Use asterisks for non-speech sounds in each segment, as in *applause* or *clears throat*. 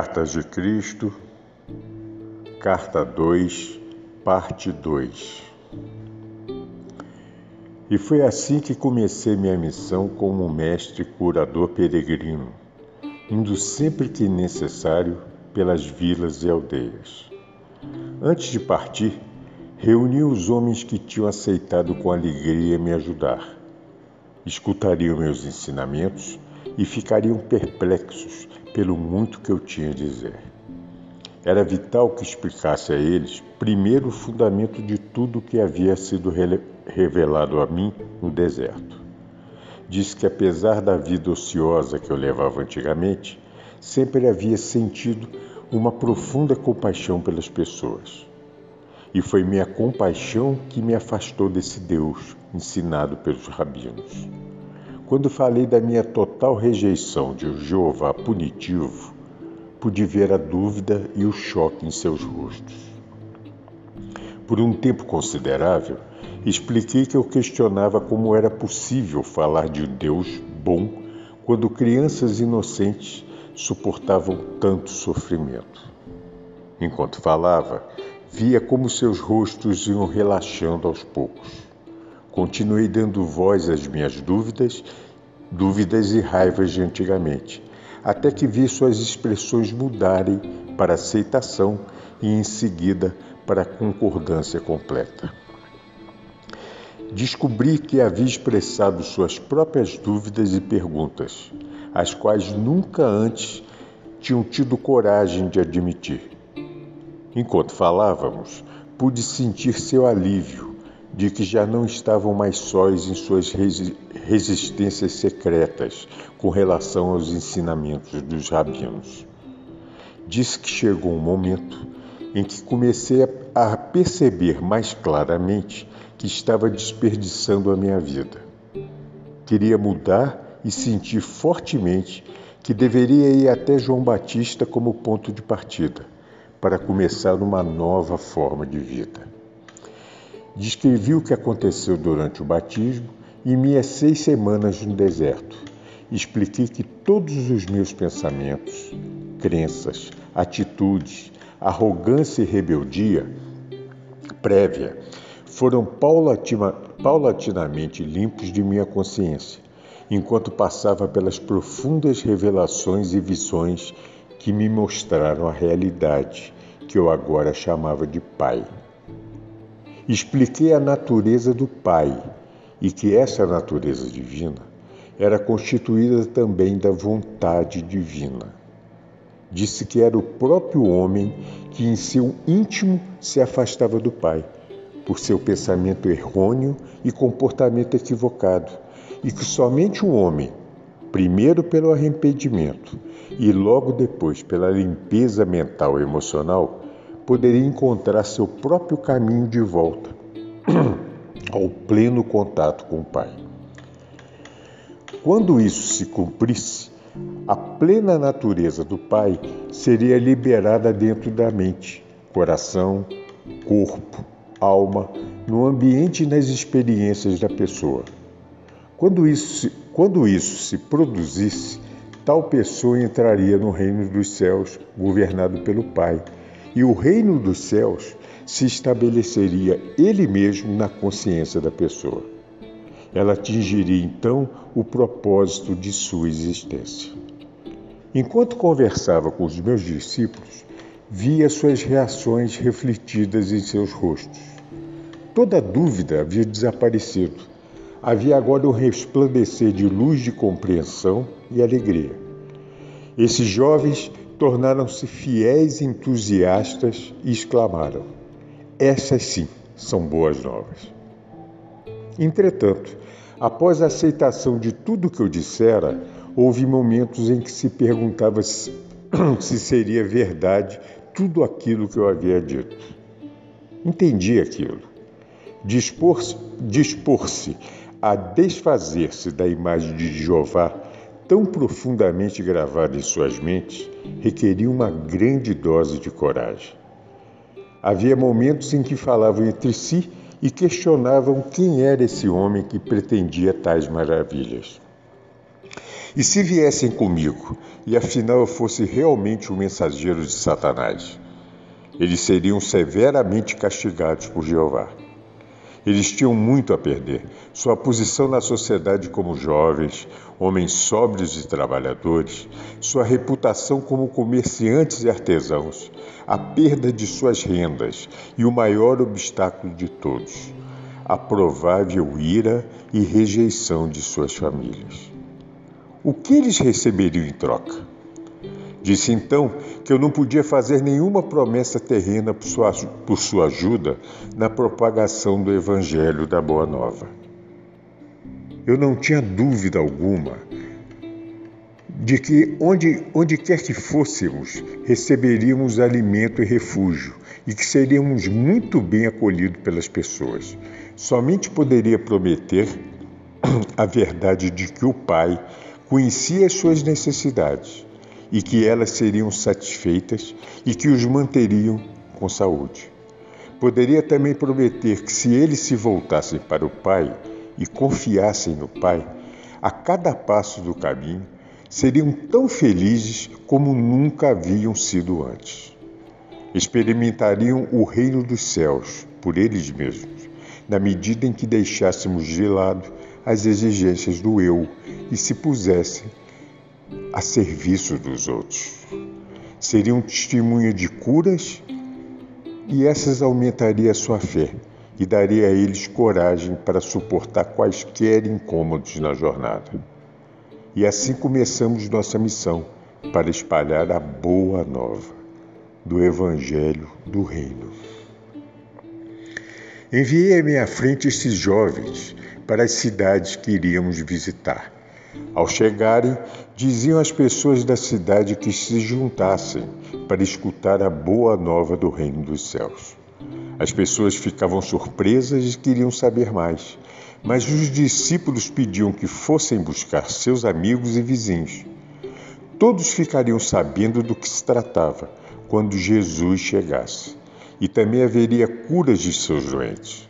Cartas de Cristo, Carta 2, Parte 2. E foi assim que comecei minha missão como mestre curador peregrino, indo sempre que necessário pelas vilas e aldeias. Antes de partir, reuni os homens que tinham aceitado com alegria me ajudar. Escutariam meus ensinamentos e ficariam perplexos pelo muito que eu tinha a dizer. Era vital que explicasse a eles, primeiro, o fundamento de tudo que havia sido revelado a mim no deserto. Disse que, apesar da vida ociosa que eu levava antigamente, sempre havia sentido uma profunda compaixão pelas pessoas. E foi minha compaixão que me afastou desse Deus ensinado pelos rabinos. Quando falei da minha total rejeição de Jeová punitivo, pude ver a dúvida e o choque em seus rostos. Por um tempo considerável, expliquei que eu questionava como era possível falar de um Deus bom quando crianças inocentes suportavam tanto sofrimento. Enquanto falava, via como seus rostos iam relaxando aos poucos. Continuei dando voz às minhas dúvidas, dúvidas e raivas de antigamente, até que vi suas expressões mudarem para aceitação e em seguida para concordância completa. Descobri que havia expressado suas próprias dúvidas e perguntas, as quais nunca antes tinham tido coragem de admitir. Enquanto falávamos, pude sentir seu alívio de que já não estavam mais sóis em suas resistências secretas com relação aos ensinamentos dos rabinos. Disse que chegou um momento em que comecei a perceber mais claramente que estava desperdiçando a minha vida. Queria mudar e sentir fortemente que deveria ir até João Batista como ponto de partida para começar uma nova forma de vida. Descrevi o que aconteceu durante o batismo e minhas seis semanas no deserto. Expliquei que todos os meus pensamentos, crenças, atitudes, arrogância e rebeldia prévia foram paulatina, paulatinamente limpos de minha consciência, enquanto passava pelas profundas revelações e visões que me mostraram a realidade que eu agora chamava de Pai. Expliquei a natureza do Pai e que essa natureza divina era constituída também da vontade divina. Disse que era o próprio homem que em seu íntimo se afastava do Pai, por seu pensamento errôneo e comportamento equivocado, e que somente o homem, primeiro pelo arrependimento e logo depois pela limpeza mental e emocional, poderia encontrar seu próprio caminho de volta *clears throat* ao pleno contato com o Pai. Quando isso se cumprisse, a plena natureza do Pai seria liberada dentro da mente, coração, corpo, alma, no ambiente e nas experiências da pessoa. Quando isso, quando isso se produzisse, tal pessoa entraria no reino dos céus, governado pelo Pai e o reino dos céus se estabeleceria ele mesmo na consciência da pessoa. Ela atingiria então o propósito de sua existência. Enquanto conversava com os meus discípulos, via suas reações refletidas em seus rostos. Toda dúvida havia desaparecido. Havia agora um resplandecer de luz de compreensão e alegria. Esses jovens tornaram-se fiéis entusiastas e exclamaram: Essas sim são boas novas. Entretanto, após a aceitação de tudo o que eu dissera, houve momentos em que se perguntava se *clears throat* seria verdade tudo aquilo que eu havia dito. Entendi aquilo. Dispor-se dispor a desfazer-se da imagem de Jeová tão profundamente gravada em suas mentes requeria uma grande dose de coragem. Havia momentos em que falavam entre si e questionavam quem era esse homem que pretendia tais maravilhas. E se viessem comigo, e afinal eu fosse realmente o um mensageiro de Satanás, eles seriam severamente castigados por Jeová. Eles tinham muito a perder. Sua posição na sociedade como jovens, homens sóbrios e trabalhadores, sua reputação como comerciantes e artesãos, a perda de suas rendas e o maior obstáculo de todos, a provável ira e rejeição de suas famílias. O que eles receberiam em troca? Disse então que eu não podia fazer nenhuma promessa terrena por sua, por sua ajuda na propagação do Evangelho da Boa Nova. Eu não tinha dúvida alguma de que onde, onde quer que fôssemos, receberíamos alimento e refúgio e que seríamos muito bem acolhidos pelas pessoas. Somente poderia prometer *clears throat* a verdade de que o Pai conhecia as suas necessidades e que elas seriam satisfeitas e que os manteriam com saúde. Poderia também prometer que, se eles se voltassem para o Pai e confiassem no Pai, a cada passo do caminho seriam tão felizes como nunca haviam sido antes. Experimentariam o reino dos céus por eles mesmos, na medida em que deixássemos de lado as exigências do eu e se pusessem a serviço dos outros. Seria um testemunho de curas e essas aumentaria a sua fé e daria a eles coragem para suportar quaisquer incômodos na jornada. E assim começamos nossa missão para espalhar a boa nova do Evangelho do Reino. Enviei à minha frente esses jovens para as cidades que iríamos visitar ao chegarem, diziam às pessoas da cidade que se juntassem para escutar a boa nova do reino dos céus. As pessoas ficavam surpresas e queriam saber mais, mas os discípulos pediam que fossem buscar seus amigos e vizinhos. Todos ficariam sabendo do que se tratava quando Jesus chegasse, e também haveria curas de seus doentes.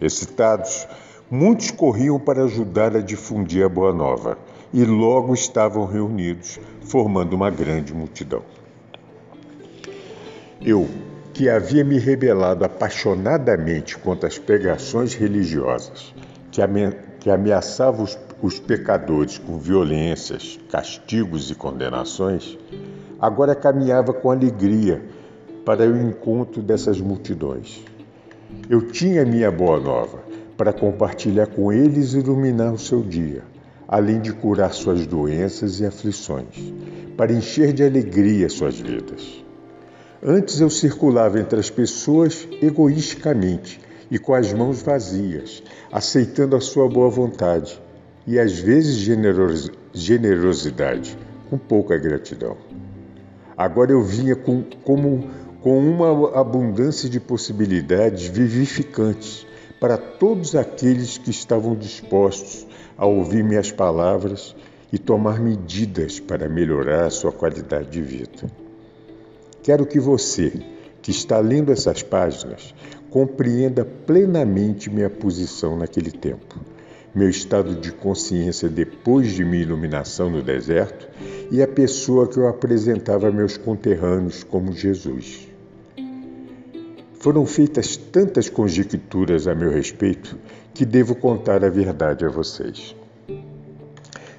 Excitados, Muitos corriam para ajudar a difundir a boa nova e logo estavam reunidos, formando uma grande multidão. Eu, que havia me rebelado apaixonadamente contra as pregações religiosas que, que ameaçavam os, os pecadores com violências, castigos e condenações, agora caminhava com alegria para o encontro dessas multidões. Eu tinha minha boa nova para compartilhar com eles e iluminar o seu dia, além de curar suas doenças e aflições, para encher de alegria suas vidas. Antes eu circulava entre as pessoas egoisticamente e com as mãos vazias, aceitando a sua boa vontade e às vezes generos generosidade, com pouca gratidão. Agora eu vinha com, como, com uma abundância de possibilidades vivificantes para todos aqueles que estavam dispostos a ouvir minhas palavras e tomar medidas para melhorar a sua qualidade de vida. Quero que você, que está lendo essas páginas, compreenda plenamente minha posição naquele tempo, meu estado de consciência depois de minha iluminação no deserto e a pessoa que eu apresentava a meus conterrâneos como Jesus. Foram feitas tantas conjecturas a meu respeito que devo contar a verdade a vocês.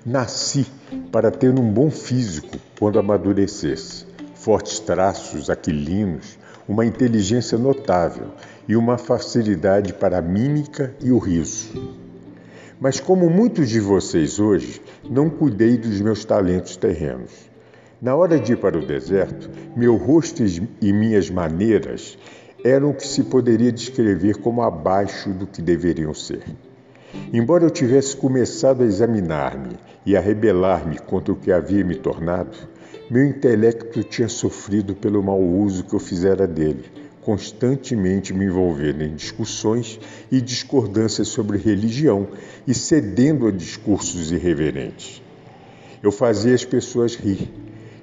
Nasci para ter um bom físico quando amadurecesse, fortes traços aquilinos, uma inteligência notável e uma facilidade para a mímica e o riso. Mas, como muitos de vocês hoje, não cuidei dos meus talentos terrenos. Na hora de ir para o deserto, meu rosto e minhas maneiras eram o que se poderia descrever como abaixo do que deveriam ser. Embora eu tivesse começado a examinar-me e a rebelar-me contra o que havia me tornado, Meu intelecto tinha sofrido pelo mau uso que eu fizera dele, constantemente me envolvendo em discussões e discordâncias sobre religião e cedendo a discursos irreverentes. Eu fazia as pessoas rir.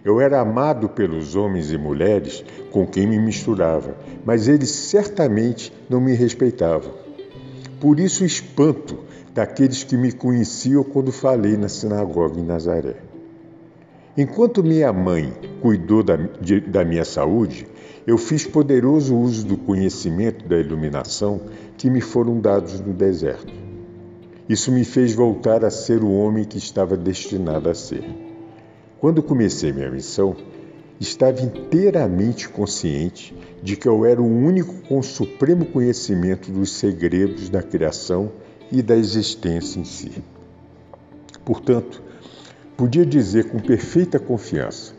Eu era amado pelos homens e mulheres com quem me misturava, mas eles certamente não me respeitavam. Por isso espanto daqueles que me conheciam quando falei na sinagoga em Nazaré. Enquanto minha mãe cuidou da, de, da minha saúde, eu fiz poderoso uso do conhecimento da iluminação que me foram dados no deserto. Isso me fez voltar a ser o homem que estava destinado a ser. Quando comecei minha missão, estava inteiramente consciente de que eu era o único com o supremo conhecimento dos segredos da criação e da existência em si. Portanto, Podia dizer com perfeita confiança: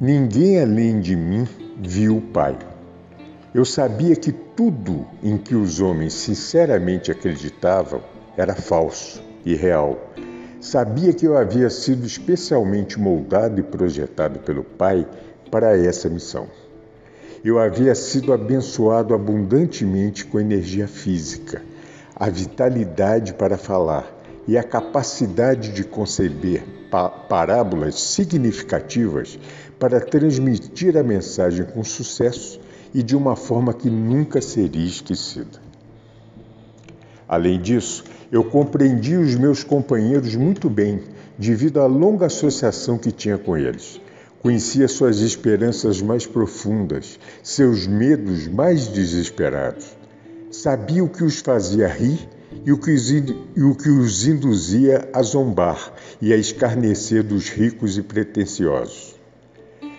ninguém além de mim viu o Pai. Eu sabia que tudo em que os homens sinceramente acreditavam era falso e real. Sabia que eu havia sido especialmente moldado e projetado pelo Pai para essa missão. Eu havia sido abençoado abundantemente com energia física, a vitalidade para falar e a capacidade de conceber parábolas significativas para transmitir a mensagem com sucesso e de uma forma que nunca seria esquecida. Além disso, eu compreendi os meus companheiros muito bem, devido à longa associação que tinha com eles. Conhecia suas esperanças mais profundas, seus medos mais desesperados. Sabia o que os fazia rir e o, que os, e o que os induzia a zombar e a escarnecer dos ricos e pretensiosos.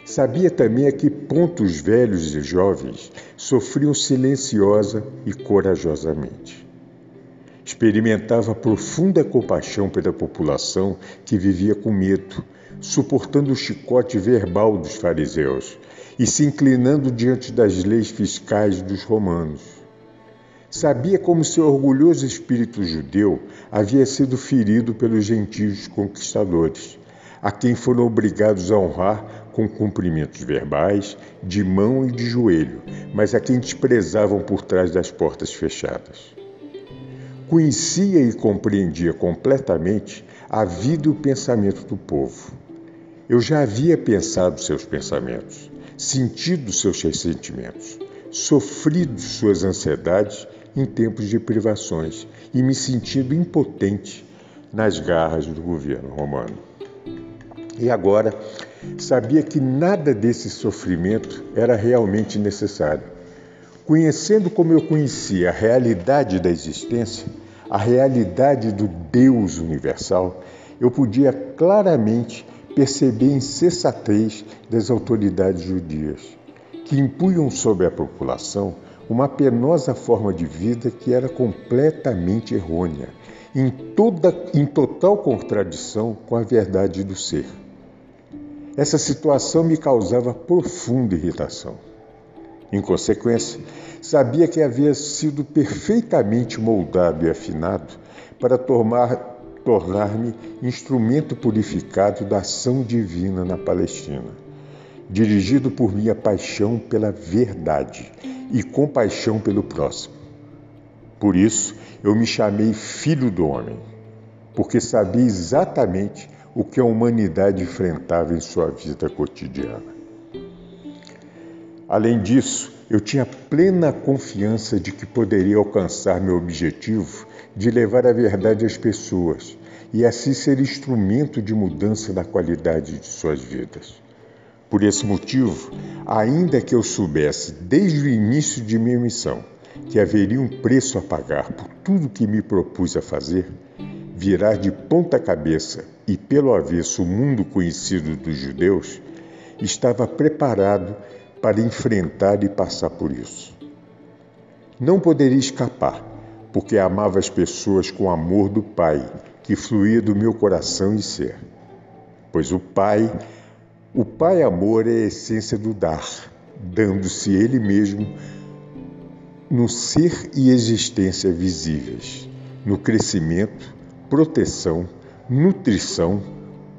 Sabia também a que ponto os velhos e jovens sofriam silenciosa e corajosamente. Experimentava profunda compaixão pela população que vivia com medo, suportando o chicote verbal dos fariseus e se inclinando diante das leis fiscais dos romanos Sabia como seu orgulhoso espírito judeu havia sido ferido pelos gentios conquistadores, a quem foram obrigados a honrar com cumprimentos verbais, de mão e de joelho, mas a quem desprezavam por trás das portas fechadas. Conhecia e compreendia completamente a vida e o pensamento do povo. Eu já havia pensado seus pensamentos, sentido seus ressentimentos, sofrido suas ansiedades em tempos de privações e me sentindo impotente nas garras do governo romano. E agora sabia que nada desse sofrimento era realmente necessário. Conhecendo como eu conhecia a realidade da existência, a realidade do Deus universal, eu podia claramente perceber a insensatez das autoridades judias, que impunham sobre a população uma penosa forma de vida que era completamente errônea, em, toda, em total contradição com a verdade do ser. Essa situação me causava profunda irritação. Em consequência, sabia que havia sido perfeitamente moldado e afinado para tornar-me instrumento purificado da ação divina na Palestina, dirigido por minha paixão pela verdade e compaixão pelo próximo. Por isso, eu me chamei Filho do Homem, porque sabia exatamente o que a humanidade enfrentava em sua vida cotidiana. Além disso, eu tinha plena confiança de que poderia alcançar meu objetivo de levar a verdade às pessoas e assim ser instrumento de mudança da qualidade de suas vidas. Por esse motivo, ainda que eu soubesse desde o início de minha missão que haveria um preço a pagar por tudo que me propus a fazer, virar de ponta cabeça e pelo avesso o mundo conhecido dos judeus, estava preparado para enfrentar e passar por isso. Não poderia escapar, porque amava as pessoas com o amor do Pai que fluía do meu coração e ser. Pois o Pai o Pai Amor é a essência do dar, dando-se Ele mesmo no ser e existência visíveis, no crescimento, proteção, nutrição,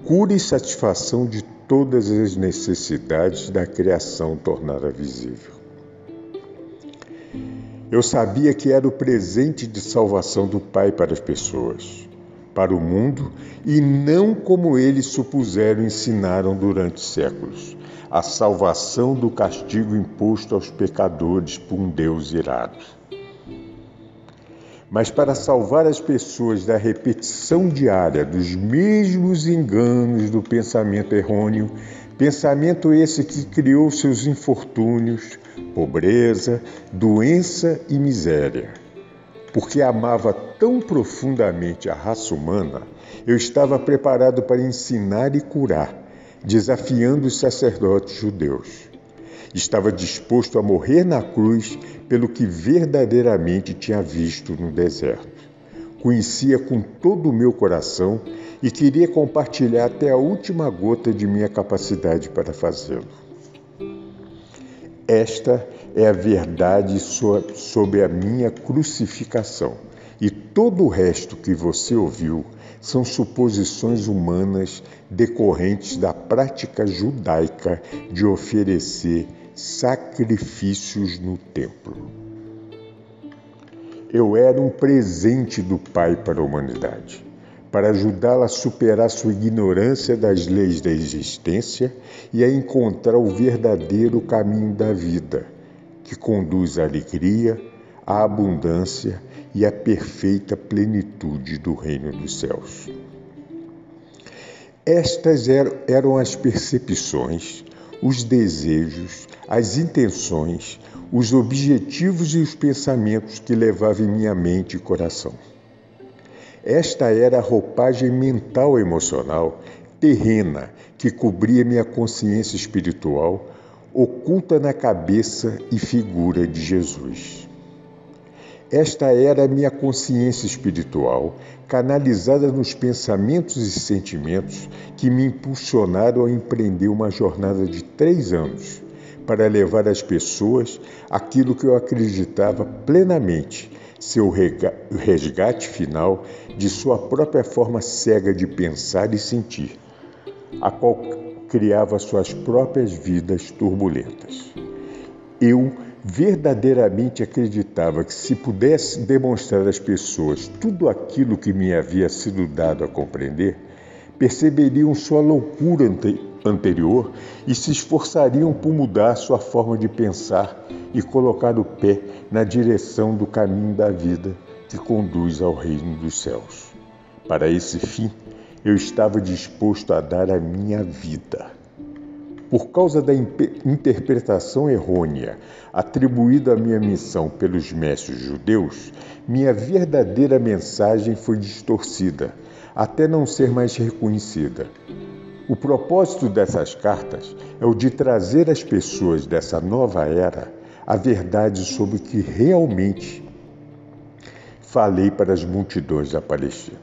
cura e satisfação de todas as necessidades da criação tornada visível. Eu sabia que era o presente de salvação do Pai para as pessoas, para o mundo, e não como eles supuseram e ensinaram durante séculos a salvação do castigo imposto aos pecadores por um Deus irado. Mas para salvar as pessoas da repetição diária dos mesmos enganos do pensamento errôneo, pensamento esse que criou seus infortúnios, pobreza, doença e miséria. Porque amava tão profundamente a raça humana, eu estava preparado para ensinar e curar, desafiando os sacerdotes judeus. Estava disposto a morrer na cruz pelo que verdadeiramente tinha visto no deserto. Conhecia com todo o meu coração e queria compartilhar até a última gota de minha capacidade para fazê-lo. Esta é a verdade sobre a minha crucificação, e todo o resto que você ouviu são suposições humanas decorrentes da prática judaica de oferecer sacrifícios no templo. Eu era um presente do Pai para a humanidade para ajudá-la a superar sua ignorância das leis da existência e a encontrar o verdadeiro caminho da vida, que conduz à alegria, à abundância e à perfeita plenitude do reino dos céus. Estas eram as percepções, os desejos, as intenções, os objetivos e os pensamentos que levavam em minha mente e coração. Esta era a roupagem mental emocional terrena que cobria minha consciência espiritual, oculta na cabeça e figura de Jesus. Esta era a minha consciência espiritual, canalizada nos pensamentos e sentimentos que me impulsionaram a empreender uma jornada de três anos para levar às pessoas aquilo que eu acreditava plenamente seu resgate final de sua própria forma cega de pensar e sentir, a qual criava suas próprias vidas turbulentas. Eu verdadeiramente acreditava que se pudesse demonstrar às pessoas tudo aquilo que me havia sido dado a compreender, perceberiam sua loucura anterior e se esforçariam por mudar sua forma de pensar e colocar o pé na direção do caminho da vida que conduz ao reino dos céus. Para esse fim, eu estava disposto a dar a minha vida. Por causa da interpretação errônea atribuída à minha missão pelos mestres judeus, minha verdadeira mensagem foi distorcida, até não ser mais reconhecida. O propósito dessas cartas é o de trazer às pessoas dessa nova era a verdade sobre o que realmente falei para as multidões da Palestina.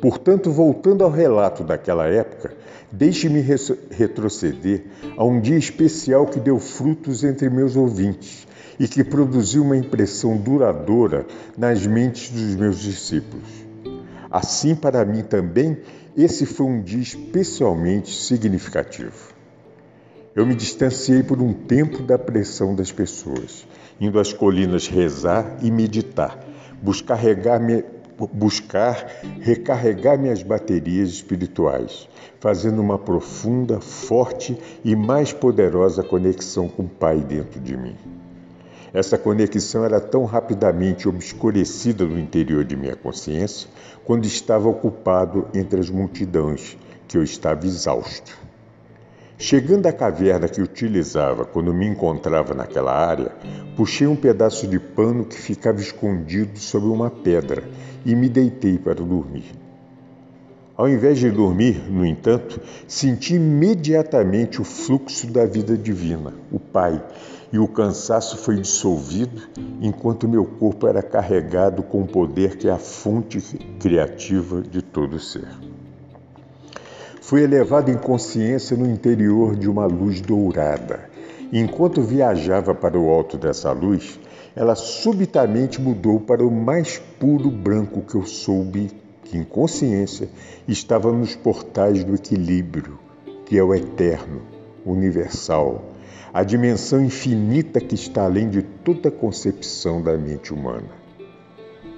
Portanto, voltando ao relato daquela época, deixe-me retroceder a um dia especial que deu frutos entre meus ouvintes e que produziu uma impressão duradoura nas mentes dos meus discípulos. Assim, para mim também, esse foi um dia especialmente significativo. Eu me distanciei por um tempo da pressão das pessoas, indo às colinas rezar e meditar, buscar, regar, buscar recarregar minhas baterias espirituais, fazendo uma profunda, forte e mais poderosa conexão com o Pai dentro de mim. Essa conexão era tão rapidamente obscurecida no interior de minha consciência quando estava ocupado entre as multidões que eu estava exausto. Chegando à caverna que utilizava quando me encontrava naquela área, puxei um pedaço de pano que ficava escondido sob uma pedra e me deitei para dormir. Ao invés de dormir, no entanto, senti imediatamente o fluxo da vida divina, o Pai, e o cansaço foi dissolvido enquanto meu corpo era carregado com o poder que é a fonte criativa de todo ser. Fui elevado em consciência no interior de uma luz dourada. Enquanto viajava para o alto dessa luz, ela subitamente mudou para o mais puro branco que eu soube que, em consciência, estava nos portais do equilíbrio, que é o eterno, universal, a dimensão infinita que está além de toda concepção da mente humana.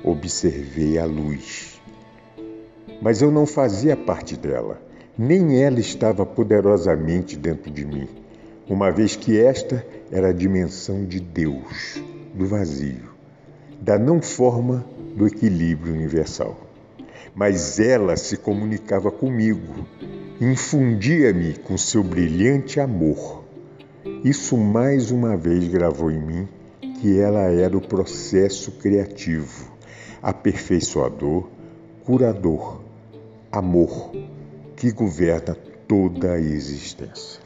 Observei a luz. Mas eu não fazia parte dela, nem ela estava poderosamente dentro de mim, uma vez que esta era a dimensão de Deus, do vazio, da não forma do equilíbrio universal mas ela se comunicava comigo, infundia-me com seu brilhante amor. Isso mais uma vez gravou em mim que ela era o processo criativo, aperfeiçoador, curador, amor que governa toda a existência.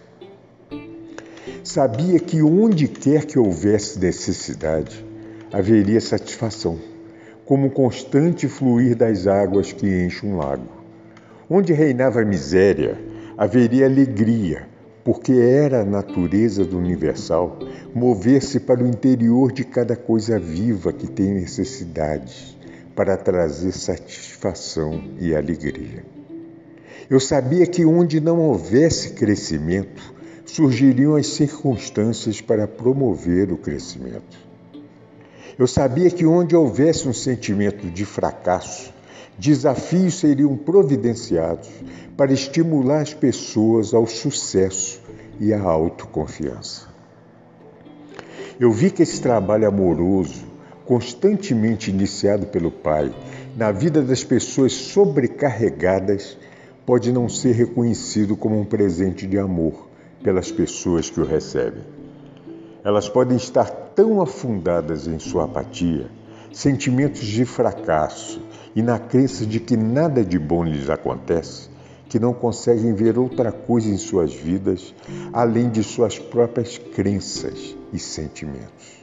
Sabia que onde quer que houvesse necessidade, haveria satisfação como o constante fluir das águas que enchem um lago. Onde reinava a miséria, haveria alegria, porque era a natureza do universal mover-se para o interior de cada coisa viva que tem necessidades, para trazer satisfação e alegria. Eu sabia que onde não houvesse crescimento, surgiriam as circunstâncias para promover o crescimento. Eu sabia que onde houvesse um sentimento de fracasso, desafios seriam providenciados para estimular as pessoas ao sucesso e à autoconfiança. Eu vi que esse trabalho amoroso, constantemente iniciado pelo Pai, na vida das pessoas sobrecarregadas, pode não ser reconhecido como um presente de amor pelas pessoas que o recebem. Elas podem estar tão afundadas em sua apatia, sentimentos de fracasso e na crença de que nada de bom lhes acontece, que não conseguem ver outra coisa em suas vidas além de suas próprias crenças e sentimentos.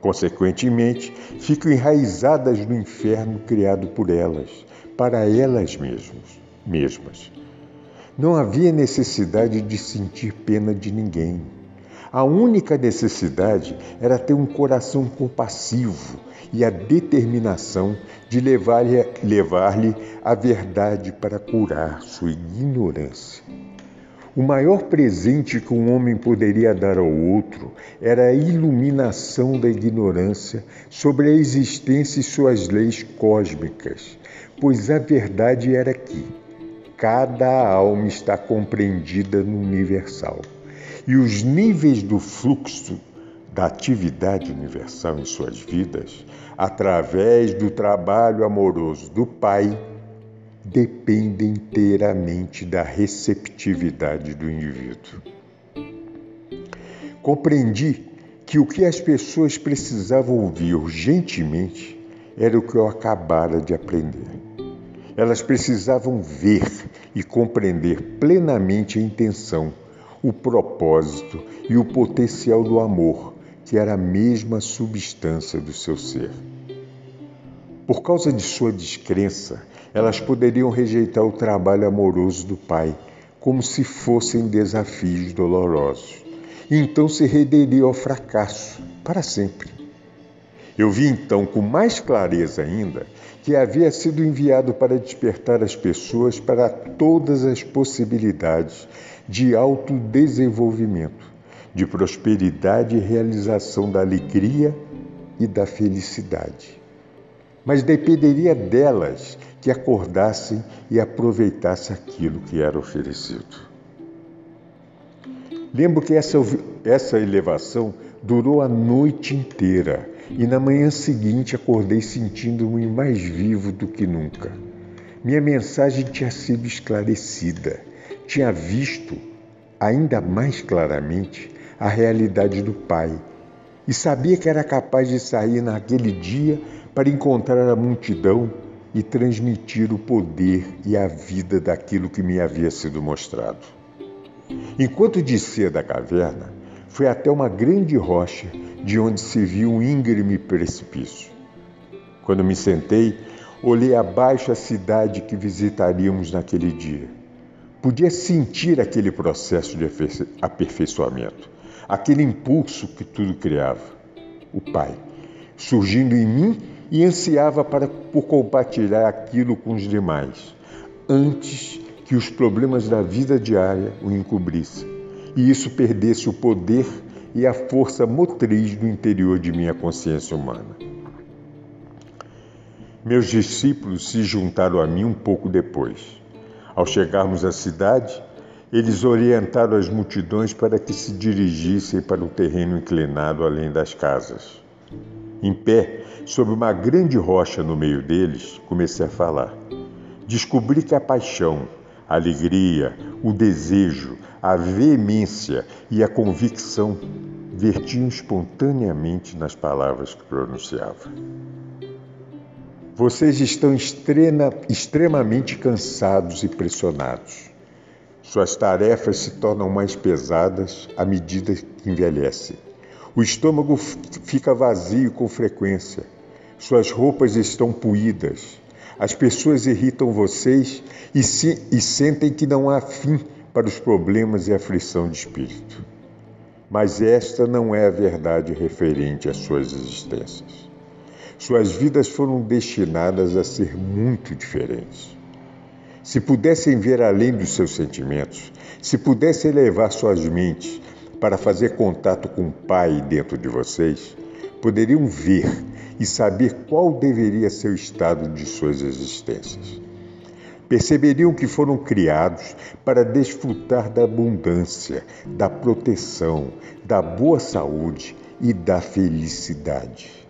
Consequentemente, ficam enraizadas no inferno criado por elas, para elas mesmas. Mesmas. Não havia necessidade de sentir pena de ninguém a única necessidade era ter um coração compassivo e a determinação de levar-lhe levar a verdade para curar sua ignorância. O maior presente que um homem poderia dar ao outro era a iluminação da ignorância sobre a existência e suas leis cósmicas, pois a verdade era que cada alma está compreendida no universal e os níveis do fluxo da atividade universal em suas vidas, através do trabalho amoroso do Pai, dependem inteiramente da receptividade do indivíduo. Compreendi que o que as pessoas precisavam ouvir urgentemente era o que eu acabara de aprender. Elas precisavam ver e compreender plenamente a intenção o propósito e o potencial do amor, que era a mesma substância do seu ser. Por causa de sua descrença, elas poderiam rejeitar o trabalho amoroso do Pai, como se fossem desafios dolorosos. E então se renderiam ao fracasso para sempre. Eu vi então com mais clareza ainda que havia sido enviado para despertar as pessoas para todas as possibilidades de autodesenvolvimento, de prosperidade e realização da alegria e da felicidade. Mas dependeria delas que acordassem e aproveitassem aquilo que era oferecido. Lembro que essa, essa elevação durou a noite inteira e na manhã seguinte acordei sentindo-me mais vivo do que nunca. Minha mensagem tinha sido esclarecida tinha visto ainda mais claramente a realidade do Pai e sabia que era capaz de sair naquele dia para encontrar a multidão e transmitir o poder e a vida daquilo que me havia sido mostrado. Enquanto descia da caverna, fui até uma grande rocha de onde se viu um íngreme precipício. Quando me sentei, olhei abaixo a cidade que visitaríamos naquele dia. Podia sentir aquele processo de aperfeiçoamento, aquele impulso que tudo criava, o Pai, surgindo em mim e ansiava para, por compartilhar aquilo com os demais, antes que os problemas da vida diária o encobrissem e isso perdesse o poder e a força motriz do interior de minha consciência humana. Meus discípulos se juntaram a mim um pouco depois. Ao chegarmos à cidade, eles orientaram as multidões para que se dirigissem para o terreno inclinado além das casas. Em pé, sobre uma grande rocha no meio deles, comecei a falar. Descobri que a paixão, a alegria, o desejo, a veemência e a convicção vertiam espontaneamente nas palavras que pronunciava. Vocês estão extrema, extremamente cansados e pressionados. Suas tarefas se tornam mais pesadas à medida que envelhecem. O estômago fica vazio com frequência. Suas roupas estão puídas. As pessoas irritam vocês e, se, e sentem que não há fim para os problemas e aflição de espírito. Mas esta não é a verdade referente às suas existências. Suas vidas foram destinadas a ser muito diferentes. Se pudessem ver além dos seus sentimentos, se pudessem elevar suas mentes para fazer contato com o Pai dentro de vocês, poderiam ver e saber qual deveria ser o estado de suas existências. Perceberiam que foram criados para desfrutar da abundância, da proteção, da boa saúde e da felicidade.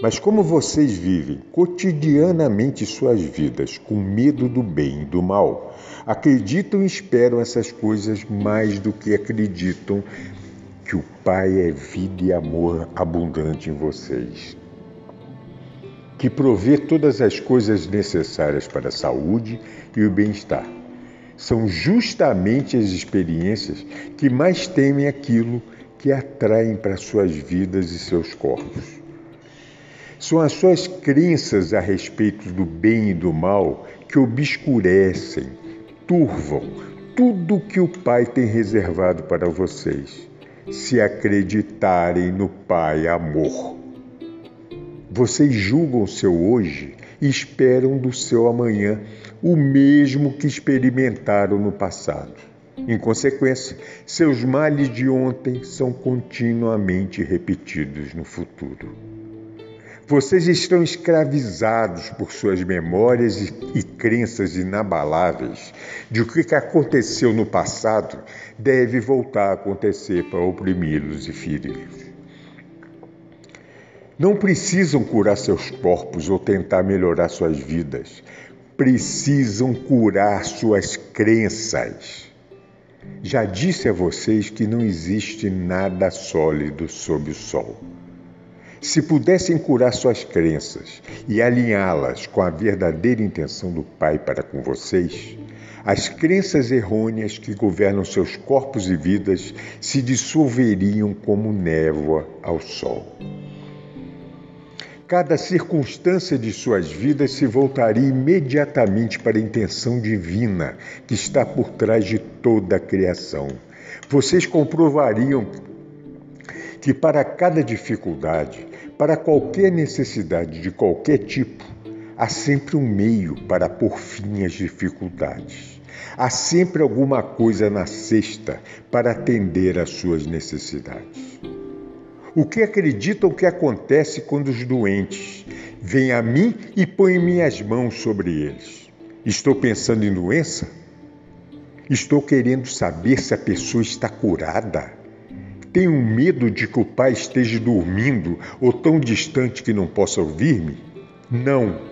Mas como vocês vivem cotidianamente suas vidas com medo do bem e do mal, acreditam e esperam essas coisas mais do que acreditam que o Pai é vida e amor abundante em vocês, que provê todas as coisas necessárias para a saúde e o bem-estar. São justamente as experiências que mais temem aquilo que atraem para suas vidas e seus corpos. São as suas crenças a respeito do bem e do mal que obscurecem, turvam tudo que o Pai tem reservado para vocês, se acreditarem no Pai amor. Vocês julgam o seu hoje e esperam do seu amanhã o mesmo que experimentaram no passado. Em consequência, seus males de ontem são continuamente repetidos no futuro. Vocês estão escravizados por suas memórias e, crenças inabaláveis de o que aconteceu no passado deve voltar a acontecer para oprimi-los e feri-los. Não precisam curar seus corpos ou tentar melhorar suas vidas. Precisam curar suas crenças. Já disse a vocês que não existe nada sólido sob o sol. Se pudessem curar suas crenças e alinhá-las com a verdadeira intenção do Pai para com vocês, as crenças errôneas que governam seus corpos e vidas se dissolveriam como névoa ao sol. Cada circunstância de suas vidas se voltaria imediatamente para a intenção divina que está por trás de toda a criação. Vocês comprovariam que para cada dificuldade, para qualquer necessidade de qualquer tipo, há sempre um meio para pôr fim às dificuldades. Há sempre alguma coisa na cesta para atender às suas necessidades. O que acreditam que acontece quando os doentes vêm a mim e põem minhas mãos sobre eles? Estou pensando em doença? Estou querendo saber se a pessoa está curada? Tenho medo de que o pai esteja dormindo ou tão distante que não possa ouvir-me? Não.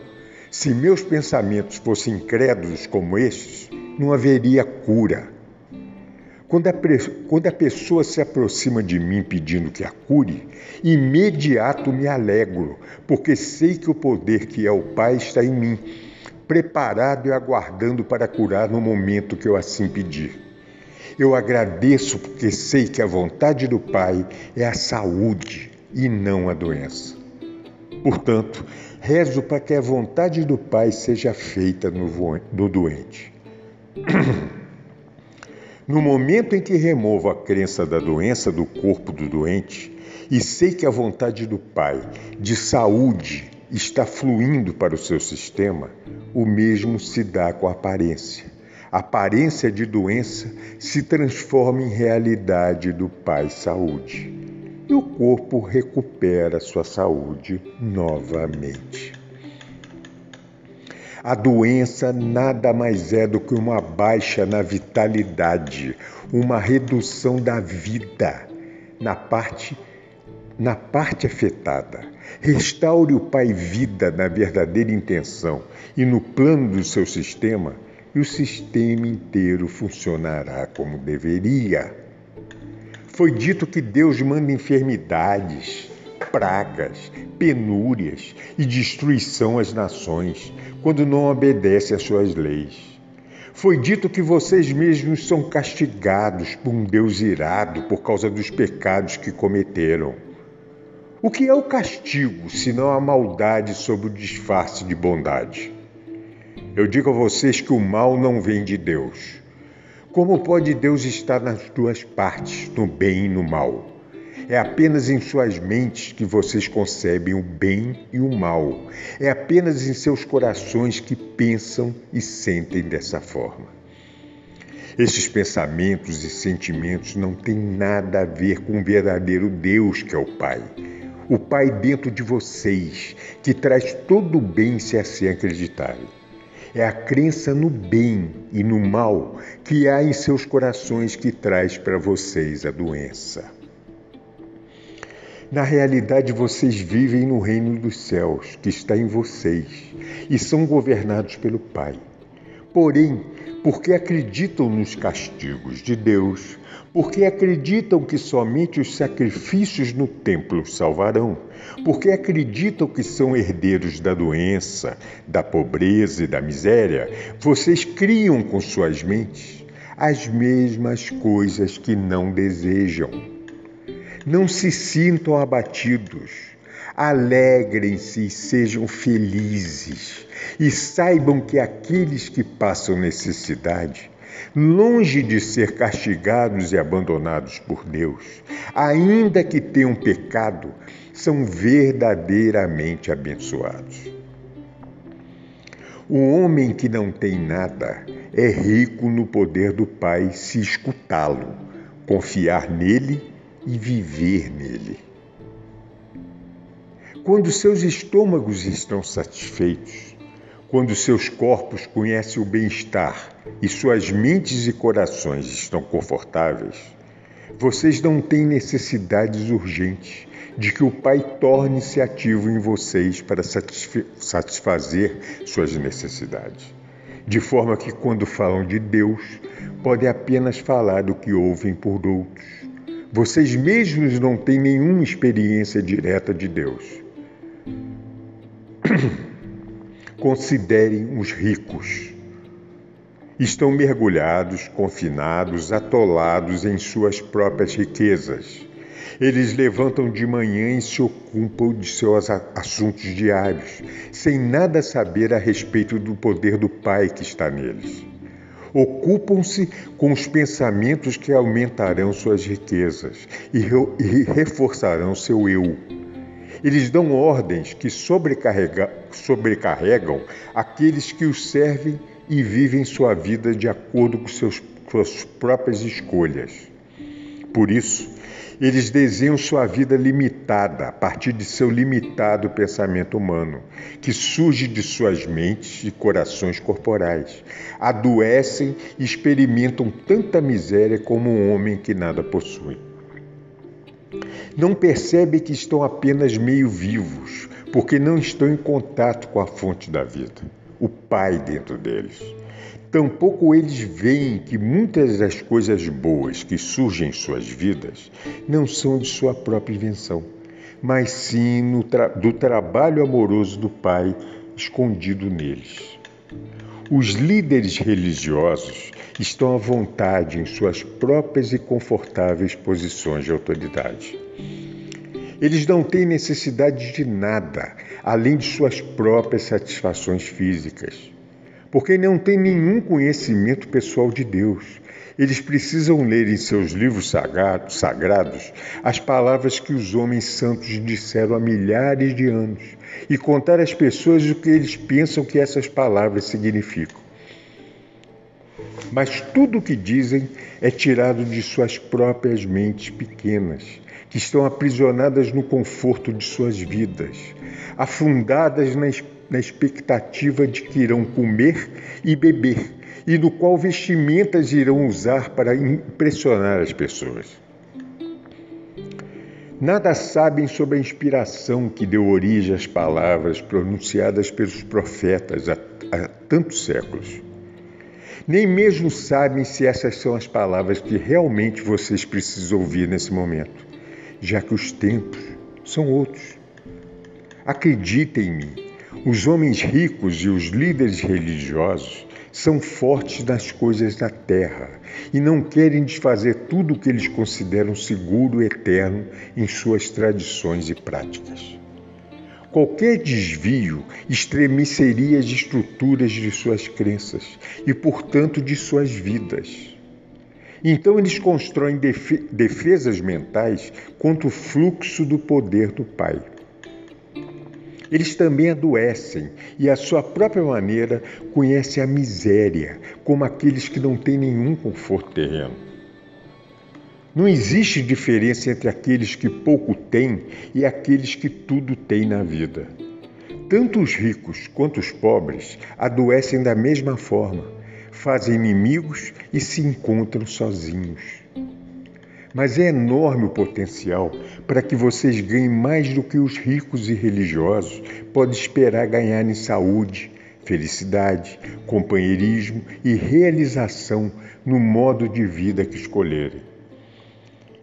Se meus pensamentos fossem incrédulos como estes, não haveria cura. Quando a, quando a pessoa se aproxima de mim pedindo que a cure, imediato me alegro, porque sei que o poder que é o Pai está em mim, preparado e aguardando para curar no momento que eu assim pedir. Eu agradeço porque sei que a vontade do Pai é a saúde e não a doença. Portanto, rezo para que a vontade do Pai seja feita no, no doente. *clears throat* No momento em que removo a crença da doença do corpo do doente e sei que a vontade do Pai de saúde está fluindo para o seu sistema, o mesmo se dá com a aparência. A aparência de doença se transforma em realidade do Pai Saúde e o corpo recupera sua saúde novamente. A doença nada mais é do que uma baixa na vitalidade, uma redução da vida na parte na parte afetada. Restaure o Pai vida na verdadeira intenção e no plano do seu sistema, e o sistema inteiro funcionará como deveria. Foi dito que Deus manda enfermidades, pragas, penúrias e destruição às nações quando não obedece às suas leis. Foi dito que vocês mesmos são castigados por um Deus irado por causa dos pecados que cometeram. O que é o castigo, senão a maldade sob o disfarce de bondade? Eu digo a vocês que o mal não vem de Deus. Como pode Deus estar nas duas partes, no bem e no mal? É apenas em suas mentes que vocês concebem o bem e o mal. É apenas em seus corações que pensam e sentem dessa forma. Esses pensamentos e sentimentos não têm nada a ver com o verdadeiro Deus que é o Pai o Pai dentro de vocês, que traz todo o bem se assim acreditarem. É a crença no bem e no mal que há em seus corações que traz para vocês a doença. Na realidade, vocês vivem no reino dos céus, que está em vocês, e são governados pelo Pai. Porém, porque acreditam nos castigos de Deus, porque acreditam que somente os sacrifícios no templo salvarão, porque acreditam que são herdeiros da doença, da pobreza e da miséria, vocês criam com suas mentes as mesmas coisas que não desejam. Não se sintam abatidos, alegrem-se e sejam felizes, e saibam que aqueles que passam necessidade longe de ser castigados e abandonados por Deus, ainda que tenham pecado, são verdadeiramente abençoados. O homem que não tem nada é rico no poder do Pai se escutá-lo, confiar nele e viver nele. Quando seus estômagos estão satisfeitos, quando seus corpos conhecem o bem-estar e suas mentes e corações estão confortáveis, vocês não têm necessidades urgentes de que o Pai torne-se ativo em vocês para satisfazer suas necessidades. De forma que, quando falam de Deus, podem apenas falar do que ouvem por outros. Vocês mesmos não têm nenhuma experiência direta de Deus. *clears throat* Considerem os ricos. Estão mergulhados, confinados, atolados em suas próprias riquezas. Eles levantam de manhã e se ocupam de seus assuntos diários, sem nada saber a respeito do poder do Pai que está neles. Ocupam-se com os pensamentos que aumentarão suas riquezas e reforçarão seu eu eles dão ordens que sobrecarrega, sobrecarregam aqueles que os servem e vivem sua vida de acordo com seus, suas próprias escolhas. Por isso, eles desenham sua vida limitada a partir de seu limitado pensamento humano, que surge de suas mentes e corações corporais. Adoecem e experimentam tanta miséria como um homem que nada possui não percebem que estão apenas meio vivos, porque não estão em contato com a fonte da vida, o Pai dentro deles. Tampouco eles veem que muitas das coisas boas que surgem em suas vidas não são de sua própria invenção, mas sim tra do trabalho amoroso do Pai escondido neles. Os líderes religiosos estão à vontade em suas próprias e confortáveis posições de autoridade. Eles não têm necessidade de nada além de suas próprias satisfações físicas, porque não têm nenhum conhecimento pessoal de Deus Eles precisam ler em seus livros sagrados as palavras que os homens santos disseram há milhares de anos e contar às pessoas o que eles pensam que essas palavras significam. Mas tudo o que dizem é tirado de suas próprias mentes pequenas, que estão aprisionadas no conforto de suas vidas, afundadas na, na expectativa de que irão comer e beber, e no qual vestimentas irão usar para impressionar as pessoas. Nada sabem sobre a inspiração que deu origem às palavras pronunciadas pelos profetas há, há tantos séculos. Nem mesmo sabem se essas são as palavras que realmente vocês precisam ouvir nesse momento, já que os tempos são outros. Acreditem em mim, os homens ricos e os líderes religiosos são fortes nas coisas da terra e não querem desfazer tudo o que eles consideram seguro e eterno em suas tradições e práticas. Qualquer desvio estremeceria as estruturas de suas crenças e, portanto, de suas vidas. Então, eles constroem defesas mentais contra o fluxo do poder do Pai. Eles também adoecem e, à sua própria maneira, conhecem a miséria, como aqueles que não têm nenhum conforto terreno. Não existe diferença entre aqueles que pouco têm e aqueles que tudo têm na vida. Tanto os ricos quanto os pobres adoecem da mesma forma, fazem inimigos e se encontram sozinhos. Mas é enorme o potencial para que vocês ganhem mais do que os ricos e religiosos podem esperar ganhar em saúde, felicidade, companheirismo e realização no modo de vida que escolherem.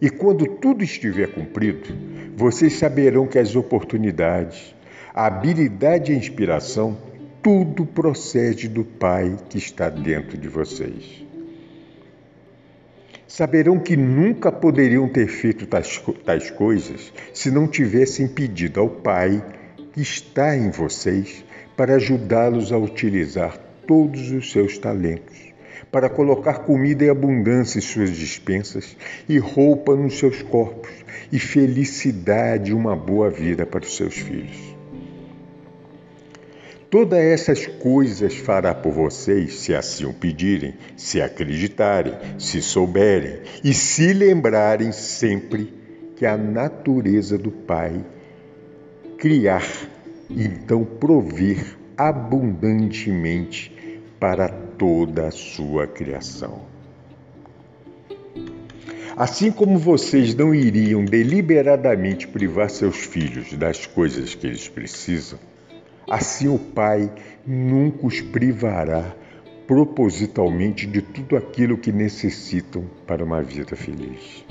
E quando tudo estiver cumprido, vocês saberão que as oportunidades, a habilidade e a inspiração, tudo procede do Pai que está dentro de vocês. Saberão que nunca poderiam ter feito tais, tais coisas se não tivessem pedido ao Pai que está em vocês para ajudá-los a utilizar todos os seus talentos para colocar comida em abundância em suas dispensas e roupa nos seus corpos e felicidade e uma boa vida para os seus filhos. Todas essas coisas fará por vocês, se assim o pedirem, se acreditarem, se souberem e se lembrarem sempre que a natureza do Pai criar, então prover abundantemente para toda a sua criação. Assim como vocês não iriam deliberadamente privar seus filhos das coisas que eles precisam, assim o Pai nunca os privará propositalmente de tudo aquilo que necessitam para uma vida feliz.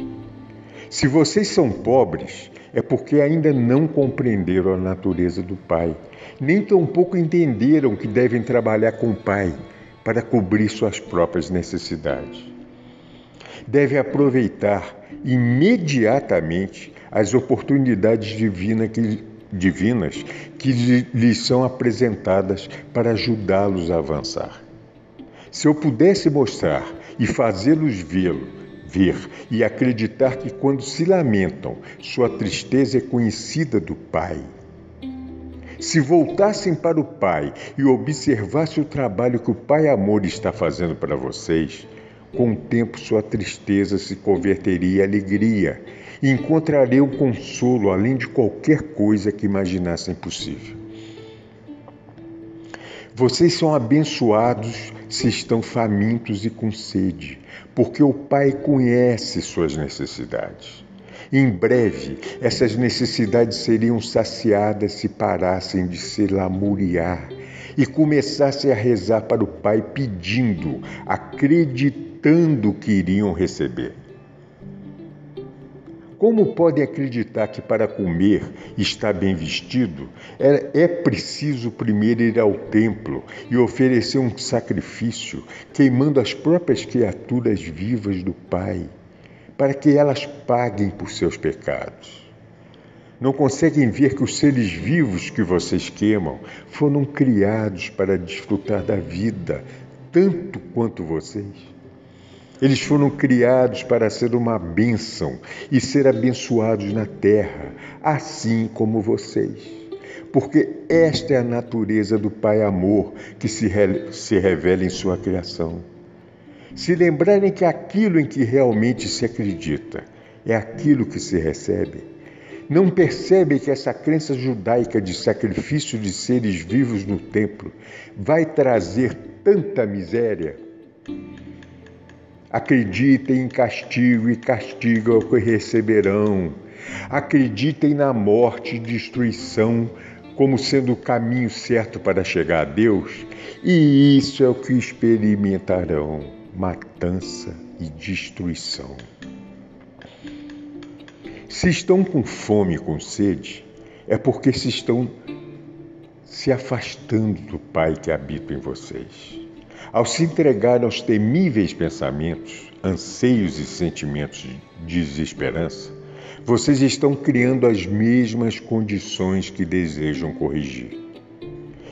Se vocês são pobres, é porque ainda não compreenderam a natureza do Pai nem tampouco entenderam que devem trabalhar com o Pai para cobrir suas próprias necessidades. Devem aproveitar imediatamente as oportunidades divina que, divinas que lhes são apresentadas para ajudá-los a avançar. Se eu pudesse mostrar e fazê-los vê-lo, ver e acreditar que quando se lamentam, sua tristeza é conhecida do Pai se voltassem para o Pai e observassem o trabalho que o Pai Amor está fazendo para vocês, com o tempo sua tristeza se converteria em alegria e encontrariam consolo além de qualquer coisa que imaginassem possível. Vocês são abençoados se estão famintos e com sede, porque o Pai conhece suas necessidades. Em breve, essas necessidades seriam saciadas se parassem de se lamuriar e começassem a rezar para o Pai pedindo, acreditando que iriam receber. Como podem acreditar que para comer e estar bem vestido é, é preciso primeiro ir ao templo e oferecer um sacrifício, queimando as próprias criaturas vivas do Pai? para que elas paguem por seus pecados. Não conseguem ver que os seres vivos que vocês queimam foram criados para desfrutar da vida tanto quanto vocês? Eles foram criados para ser uma bênção e ser abençoados na terra, assim como vocês. Porque esta é a natureza do Pai Amor que se, re se revela em sua criação. Se lembrarem que aquilo em que realmente se acredita é aquilo que se recebe, não percebem que essa crença judaica de sacrifício de seres vivos no templo vai trazer tanta miséria? Acreditem em castigo e castigo é o que receberão. Acreditem na morte e destruição como sendo o caminho certo para chegar a Deus, e isso é o que experimentarão: matança e destruição. Se estão com fome e com sede, é porque se estão se afastando do Pai que habita em vocês. Ao se entregar aos temíveis pensamentos, anseios e sentimentos de desesperança, vocês estão criando as mesmas condições que desejam corrigir.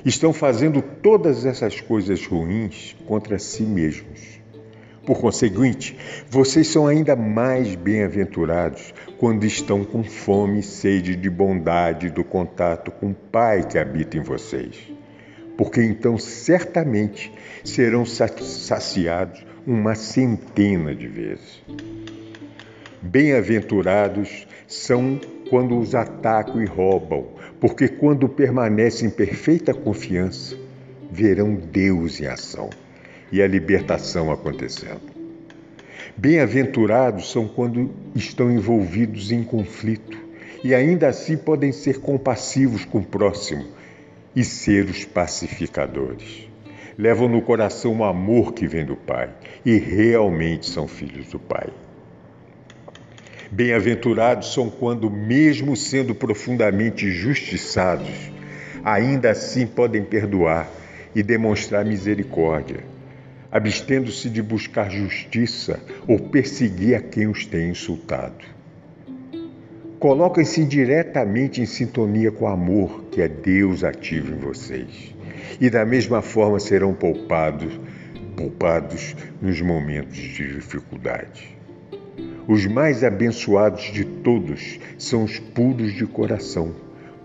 Estão fazendo todas essas coisas ruins contra si mesmos. Por conseguinte, vocês são ainda mais bem-aventurados quando estão com fome e sede de bondade do contato com o Pai que habita em vocês porque então certamente serão saciados uma centena de vezes. Bem-aventurados são quando os atacam e roubam, porque quando permanecem em perfeita confiança, verão Deus em ação e a libertação acontecendo. Bem-aventurados são quando estão envolvidos em conflito e ainda assim podem ser compassivos com o próximo e ser os pacificadores. Levam no coração o amor que vem do Pai e realmente são filhos do Pai. Bem-aventurados são quando, mesmo sendo profundamente justiçados, ainda assim podem perdoar e demonstrar misericórdia, abstendo-se de buscar justiça ou perseguir a quem os tem insultado. Coloquem-se diretamente em sintonia com o amor que é Deus ativo em vocês. E da mesma forma serão poupados, poupados nos momentos de dificuldade. Os mais abençoados de todos são os puros de coração,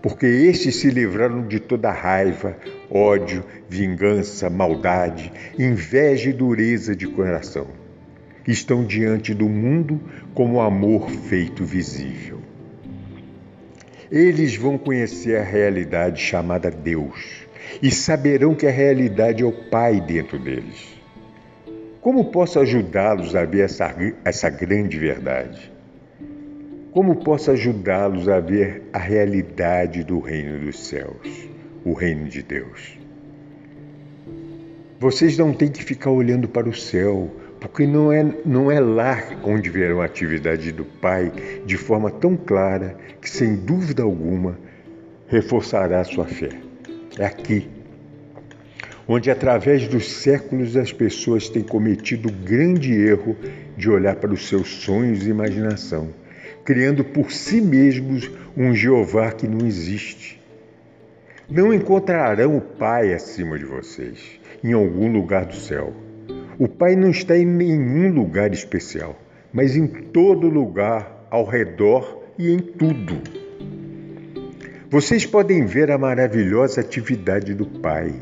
porque estes se livraram de toda raiva, ódio, vingança, maldade, inveja e dureza de coração. Estão diante do mundo como amor feito visível. Eles vão conhecer a realidade chamada Deus e saberão que a realidade é o Pai dentro deles. Como posso ajudá-los a ver essa, essa grande verdade? Como posso ajudá-los a ver a realidade do reino dos céus, o reino de Deus? Vocês não têm que ficar olhando para o céu, porque não é, não é lá onde verão a atividade do Pai de forma tão clara que, sem dúvida alguma, reforçará a sua fé. É aqui, onde através dos séculos as pessoas têm cometido o grande erro de olhar para os seus sonhos e imaginação, criando por si mesmos um Jeová que não existe. Não encontrarão o Pai acima de vocês, em algum lugar do céu o Pai não está em nenhum lugar especial, mas em todo lugar, ao redor e em tudo. Vocês podem ver a maravilhosa atividade do Pai.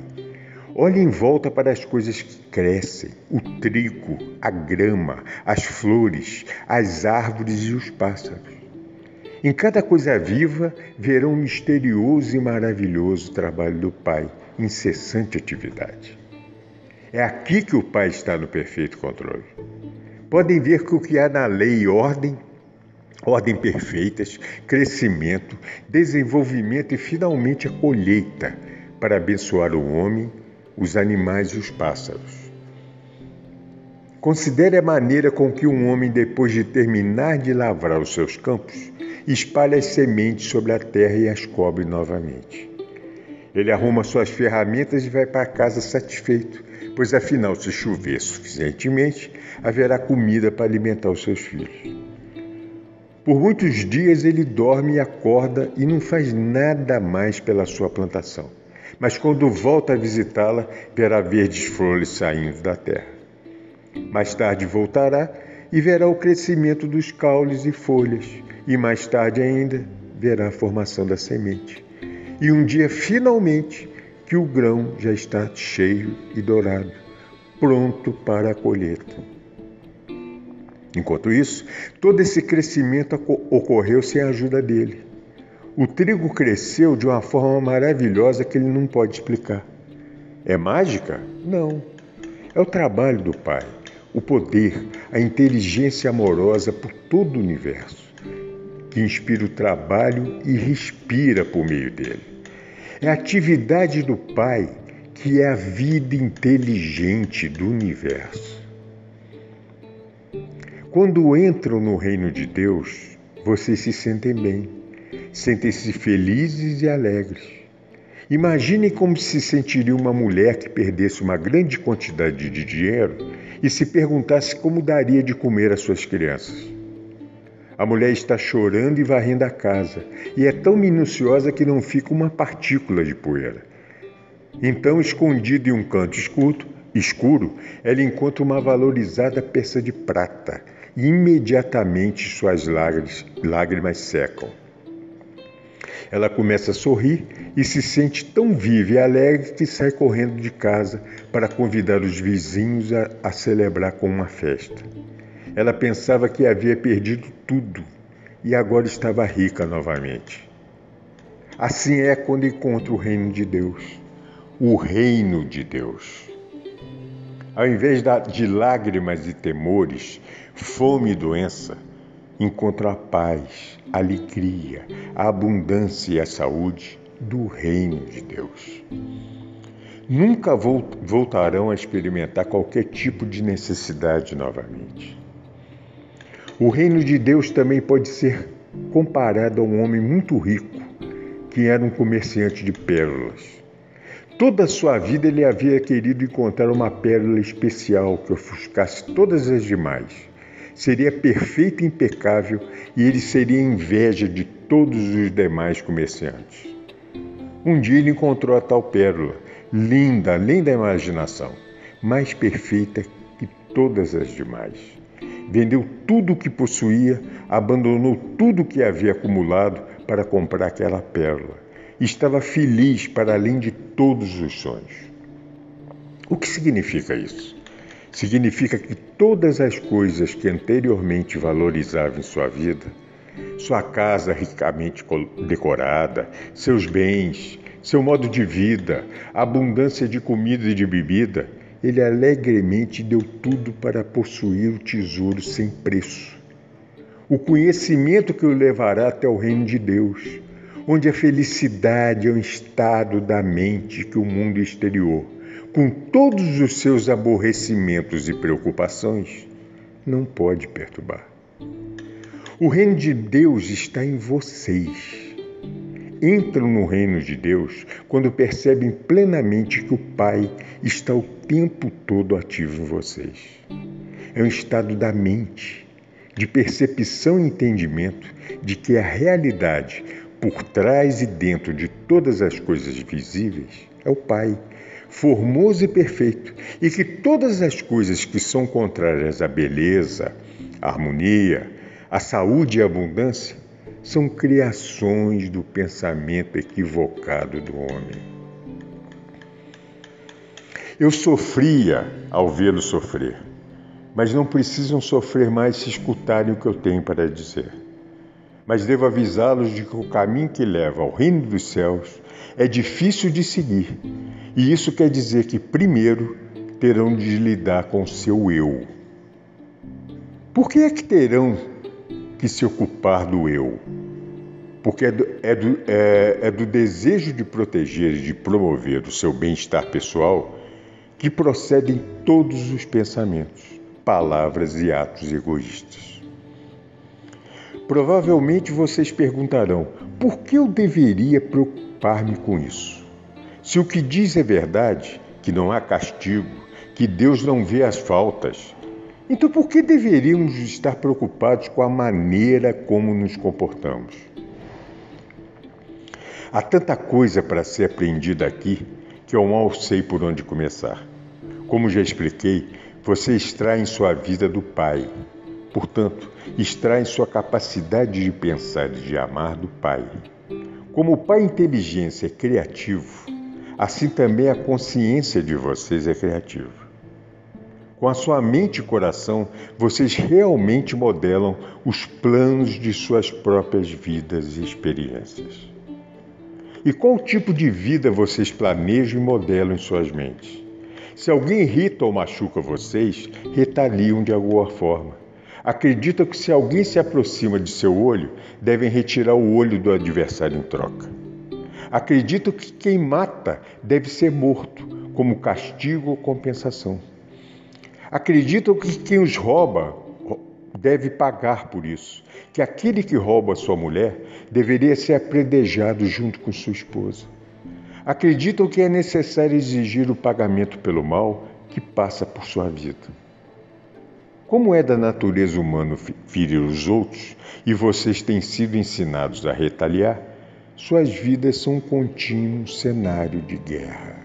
Olhe em volta para as coisas que crescem: o trigo, a grama, as flores, as árvores e os pássaros. Em cada coisa viva verão um misterioso e maravilhoso trabalho do Pai, incessante atividade. É aqui que o Pai está no perfeito controle. Podem ver que o que há na lei ordem, ordem perfeitas, crescimento, desenvolvimento e finalmente a colheita para abençoar o homem, os animais e os pássaros. Considere a maneira com que um homem, depois de terminar de lavrar os seus campos, espalha as sementes sobre a terra e as cobre novamente. Ele arruma suas ferramentas e vai para casa satisfeito, pois afinal, se chover suficientemente, haverá comida para alimentar os seus filhos. Por muitos dias ele dorme e acorda e não faz nada mais pela sua plantação. Mas quando volta a visitá-la, verá verdes flores saindo da terra. Mais tarde voltará e verá o crescimento dos caules e folhas, e mais tarde ainda verá a formação da semente. E um dia, finalmente, que o grão já está cheio e dourado, pronto para a colheita. Enquanto isso, todo esse crescimento ocorreu sem a ajuda dele. O trigo cresceu de uma forma maravilhosa que ele não pode explicar. É mágica? Não. É o trabalho do Pai, o poder, a inteligência amorosa por todo o universo, que inspira o trabalho e respira por meio dele. É a atividade do Pai que é a vida inteligente do universo. Quando entram no reino de Deus, vocês se sentem bem, sentem-se felizes e alegres. Imaginem como se sentiria uma mulher que perdesse uma grande quantidade de dinheiro e se perguntasse como daria de comer às suas crianças. A mulher está chorando e varrendo a casa, e é tão minuciosa que não fica uma partícula de poeira. Então, escondida em um canto escuro, escuro, ela encontra uma valorizada peça de prata e imediatamente suas lágrimas, lágrimas secam. Ela começa a sorrir e se sente tão viva e alegre que sai correndo de casa para convidar os vizinhos a, a celebrar com uma festa. Ela pensava que havia perdido tudo e agora estava rica novamente. Assim é quando encontra o reino de Deus. O reino de Deus. Ao invés de lágrimas e temores, fome e doença, encontra a paz, a alegria, a abundância e a saúde do reino de Deus. Nunca voltarão a experimentar qualquer tipo de necessidade novamente. O reino de Deus também pode ser comparado a um homem muito rico que era um comerciante de pérolas. Toda a sua vida ele havia querido encontrar uma pérola especial que ofuscasse todas as demais. Seria perfeita e impecável e ele seria inveja de todos os demais comerciantes. Um dia ele encontrou a tal pérola, linda além da imaginação, mais perfeita que todas as demais. Vendeu tudo o que possuía, abandonou tudo o que havia acumulado para comprar aquela pérola estava feliz para além de todos os sonhos. O que significa isso? Significa que todas as coisas que anteriormente valorizava em sua vida, sua casa ricamente decorada, seus bens, seu modo de vida, abundância de comida e de bebida, ele alegremente deu tudo para possuir o tesouro sem preço. O conhecimento que o levará até o reino de Deus, onde a felicidade é um estado da mente que o mundo exterior, com todos os seus aborrecimentos e preocupações, não pode perturbar. O reino de Deus está em vocês. Entram no reino de Deus quando percebem plenamente que o Pai está o tempo todo ativo em vocês. É um estado da mente, de percepção e entendimento de que a realidade por trás e dentro de todas as coisas visíveis é o Pai, formoso e perfeito, e que todas as coisas que são contrárias à beleza, à harmonia, à saúde e à abundância são criações do pensamento equivocado do homem. Eu sofria ao vê-lo sofrer, mas não precisam sofrer mais se escutarem o que eu tenho para dizer mas devo avisá-los de que o caminho que leva ao reino dos céus é difícil de seguir. E isso quer dizer que, primeiro, terão de lidar com o seu eu. Por que é que terão que se ocupar do eu? Porque é do, é do, é, é do desejo de proteger e de promover o seu bem-estar pessoal que procedem todos os pensamentos, palavras e atos egoístas. Provavelmente vocês perguntarão: por que eu deveria preocupar-me com isso? Se o que diz é verdade, que não há castigo, que Deus não vê as faltas, então por que deveríamos estar preocupados com a maneira como nos comportamos? Há tanta coisa para ser aprendida aqui que eu mal sei por onde começar. Como já expliquei, você extrai em sua vida do Pai. Portanto, extrai sua capacidade de pensar e de amar do Pai. Como o Pai inteligência é criativo, assim também a consciência de vocês é criativa. Com a sua mente e coração, vocês realmente modelam os planos de suas próprias vidas e experiências. E qual tipo de vida vocês planejam e modelam em suas mentes? Se alguém irrita ou machuca vocês, retaliam de alguma forma. Acreditam que se alguém se aproxima de seu olho, devem retirar o olho do adversário em troca. Acreditam que quem mata deve ser morto, como castigo ou compensação. Acreditam que quem os rouba deve pagar por isso, que aquele que rouba sua mulher deveria ser apredejado junto com sua esposa. Acreditam que é necessário exigir o pagamento pelo mal que passa por sua vida. Como é da natureza humana ferir os outros e vocês têm sido ensinados a retaliar, suas vidas são um contínuo cenário de guerra.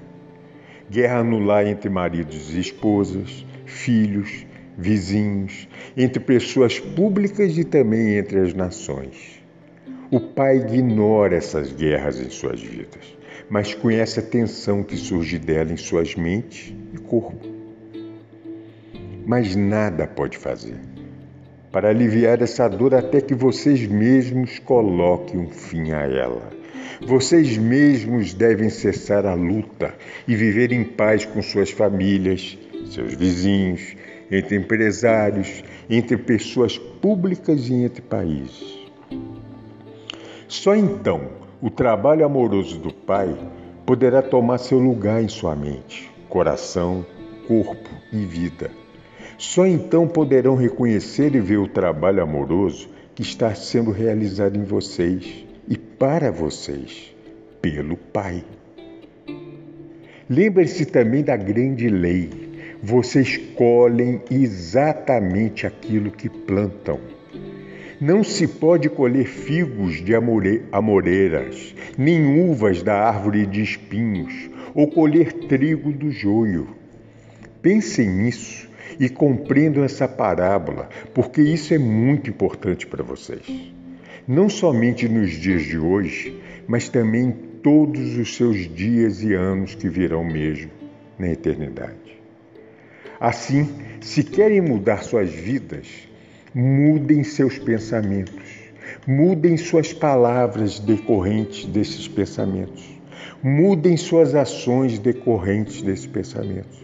Guerra no lar entre maridos e esposas, filhos, vizinhos, entre pessoas públicas e também entre as nações. O Pai ignora essas guerras em suas vidas, mas conhece a tensão que surge dela em suas mentes e corpo. Mas nada pode fazer para aliviar essa dor até que vocês mesmos coloquem um fim a ela. Vocês mesmos devem cessar a luta e viver em paz com suas famílias, seus vizinhos, entre empresários, entre pessoas públicas e entre países. Só então o trabalho amoroso do Pai poderá tomar seu lugar em sua mente, coração, corpo e vida. Só então poderão reconhecer e ver o trabalho amoroso que está sendo realizado em vocês e para vocês, pelo Pai. Lembre-se também da grande lei vocês colhem exatamente aquilo que plantam. Não se pode colher figos de amoreiras, nem uvas da árvore de espinhos, ou colher trigo do joio. Pensem nisso e compreendam essa parábola, porque isso é muito importante para vocês. Não somente nos dias de hoje, mas também em todos os seus dias e anos que virão mesmo na eternidade. Assim, se querem mudar suas vidas, mudem seus pensamentos, mudem suas palavras decorrentes desses pensamentos, mudem suas ações decorrentes desses pensamentos.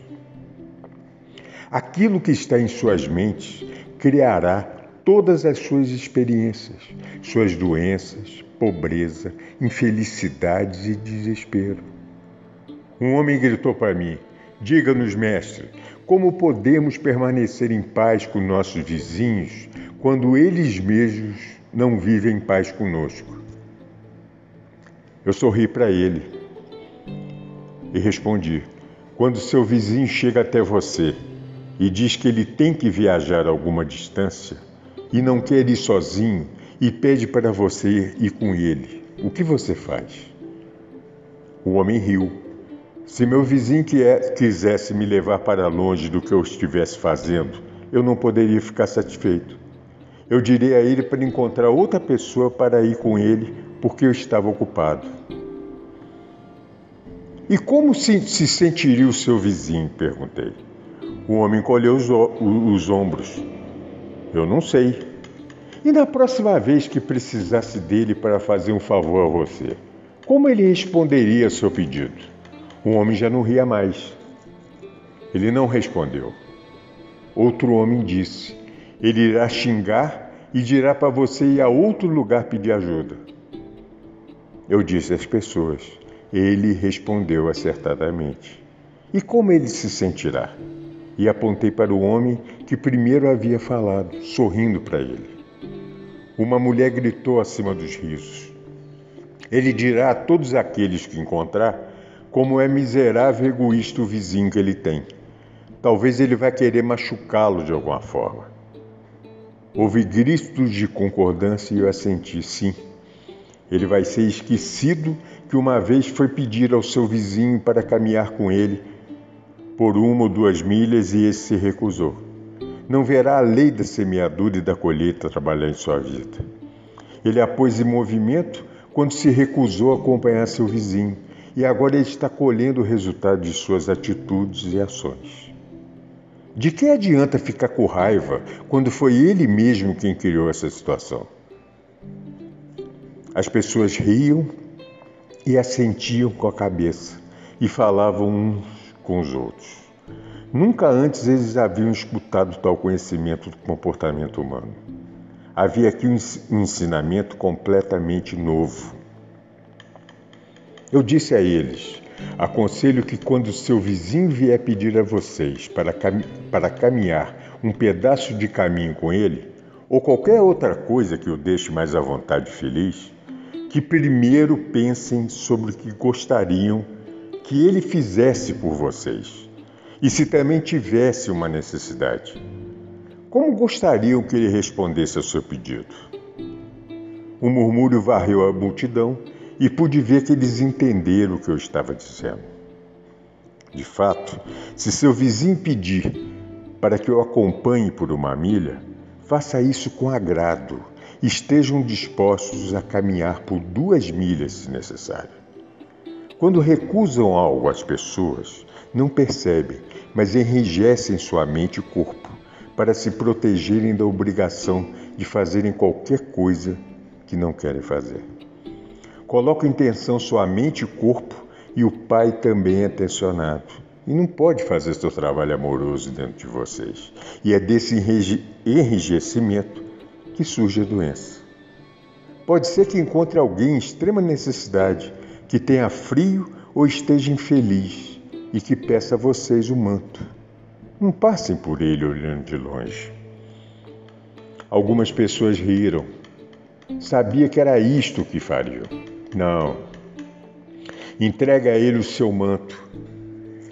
Aquilo que está em suas mentes criará todas as suas experiências, suas doenças, pobreza, infelicidades e desespero. Um homem gritou para mim: Diga-nos, mestre, como podemos permanecer em paz com nossos vizinhos quando eles mesmos não vivem em paz conosco? Eu sorri para ele e respondi: Quando seu vizinho chega até você e diz que ele tem que viajar alguma distância e não quer ir sozinho e pede para você ir com ele, o que você faz? O homem riu se meu vizinho quisesse me levar para longe do que eu estivesse fazendo, eu não poderia ficar satisfeito. Eu diria a ele para encontrar outra pessoa para ir com ele, porque eu estava ocupado. E como se, se sentiria o seu vizinho? perguntei. O homem encolheu os, os ombros. Eu não sei. E na próxima vez que precisasse dele para fazer um favor a você, como ele responderia ao seu pedido? O homem já não ria mais. Ele não respondeu. Outro homem disse: Ele irá xingar e dirá para você ir a outro lugar pedir ajuda. Eu disse às pessoas: Ele respondeu acertadamente. E como ele se sentirá? E apontei para o homem que primeiro havia falado, sorrindo para ele. Uma mulher gritou acima dos risos. Ele dirá a todos aqueles que encontrar como é miserável e egoísta o vizinho que ele tem. Talvez ele vai querer machucá-lo de alguma forma. Houve gritos de concordância e eu assenti sim. Ele vai ser esquecido que uma vez foi pedir ao seu vizinho para caminhar com ele, por uma ou duas milhas e esse se recusou. Não verá a lei da semeadura e da colheita trabalhar em sua vida. Ele a pôs em movimento quando se recusou a acompanhar seu vizinho e agora ele está colhendo o resultado de suas atitudes e ações. De que adianta ficar com raiva quando foi ele mesmo quem criou essa situação? As pessoas riam e assentiam com a cabeça e falavam uns com os outros. Nunca antes eles haviam escutado tal conhecimento do comportamento humano. Havia aqui um ensinamento completamente novo. Eu disse a eles: aconselho que quando seu vizinho vier pedir a vocês para, cam para caminhar um pedaço de caminho com ele, ou qualquer outra coisa que o deixe mais à vontade e feliz, que primeiro pensem sobre o que gostariam que ele fizesse por vocês e se também tivesse uma necessidade. Como gostariam que ele respondesse ao seu pedido? O murmúrio varreu a multidão e pude ver que eles entenderam o que eu estava dizendo. De fato, se seu vizinho pedir para que eu acompanhe por uma milha, faça isso com agrado estejam dispostos a caminhar por duas milhas se necessário. Quando recusam algo às pessoas, não percebem, mas enrijecem sua mente e corpo para se protegerem da obrigação de fazerem qualquer coisa que não querem fazer. Colocam em tensão sua mente e corpo e o pai também é tensionado. E não pode fazer seu trabalho amoroso dentro de vocês. E é desse enrijecimento que surge a doença. Pode ser que encontre alguém em extrema necessidade, que tenha frio ou esteja infeliz e que peça a vocês o manto. Não passem por ele olhando de longe. Algumas pessoas riram. Sabia que era isto que fariam. Não. Entrega a ele o seu manto.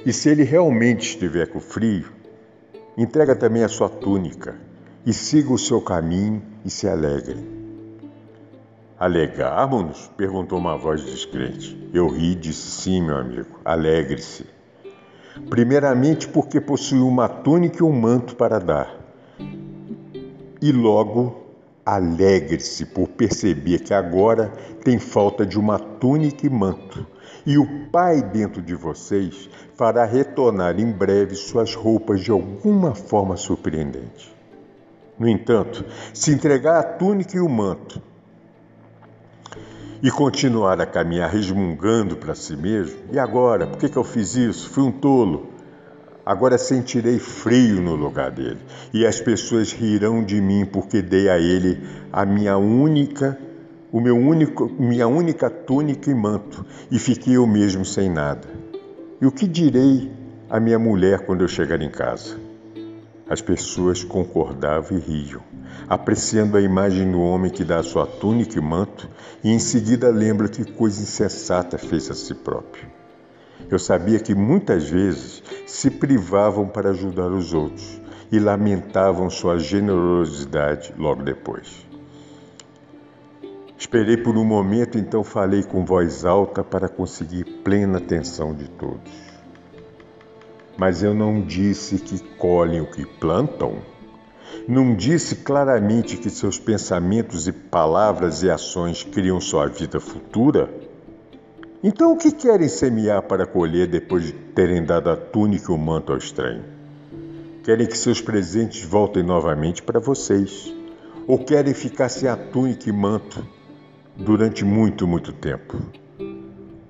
E se ele realmente estiver com frio, entrega também a sua túnica e siga o seu caminho e se alegre. Alegarmos-nos? perguntou uma voz descrente. Eu ri e disse: Sim, meu amigo, alegre-se. Primeiramente, porque possui uma túnica e um manto para dar. E logo, alegre-se por perceber que agora tem falta de uma túnica e manto. E o Pai dentro de vocês fará retornar em breve suas roupas de alguma forma surpreendente. No entanto, se entregar a túnica e o manto e continuar a caminhar resmungando para si mesmo, e agora? Por que, que eu fiz isso? Fui um tolo. Agora sentirei frio no lugar dele, e as pessoas rirão de mim porque dei a ele a minha única, o meu único, minha única túnica e manto, e fiquei eu mesmo sem nada. E o que direi à minha mulher quando eu chegar em casa? As pessoas concordavam e riam, apreciando a imagem do homem que dá a sua túnica e manto e em seguida lembra que coisa insensata fez a si próprio. Eu sabia que muitas vezes se privavam para ajudar os outros e lamentavam sua generosidade logo depois. Esperei por um momento, então falei com voz alta para conseguir plena atenção de todos. Mas eu não disse que colhem o que plantam. Não disse claramente que seus pensamentos e palavras e ações criam sua vida futura? Então, o que querem semear para colher depois de terem dado a túnica e o manto ao estranho? Querem que seus presentes voltem novamente para vocês? Ou querem ficar sem a túnica e manto durante muito, muito tempo?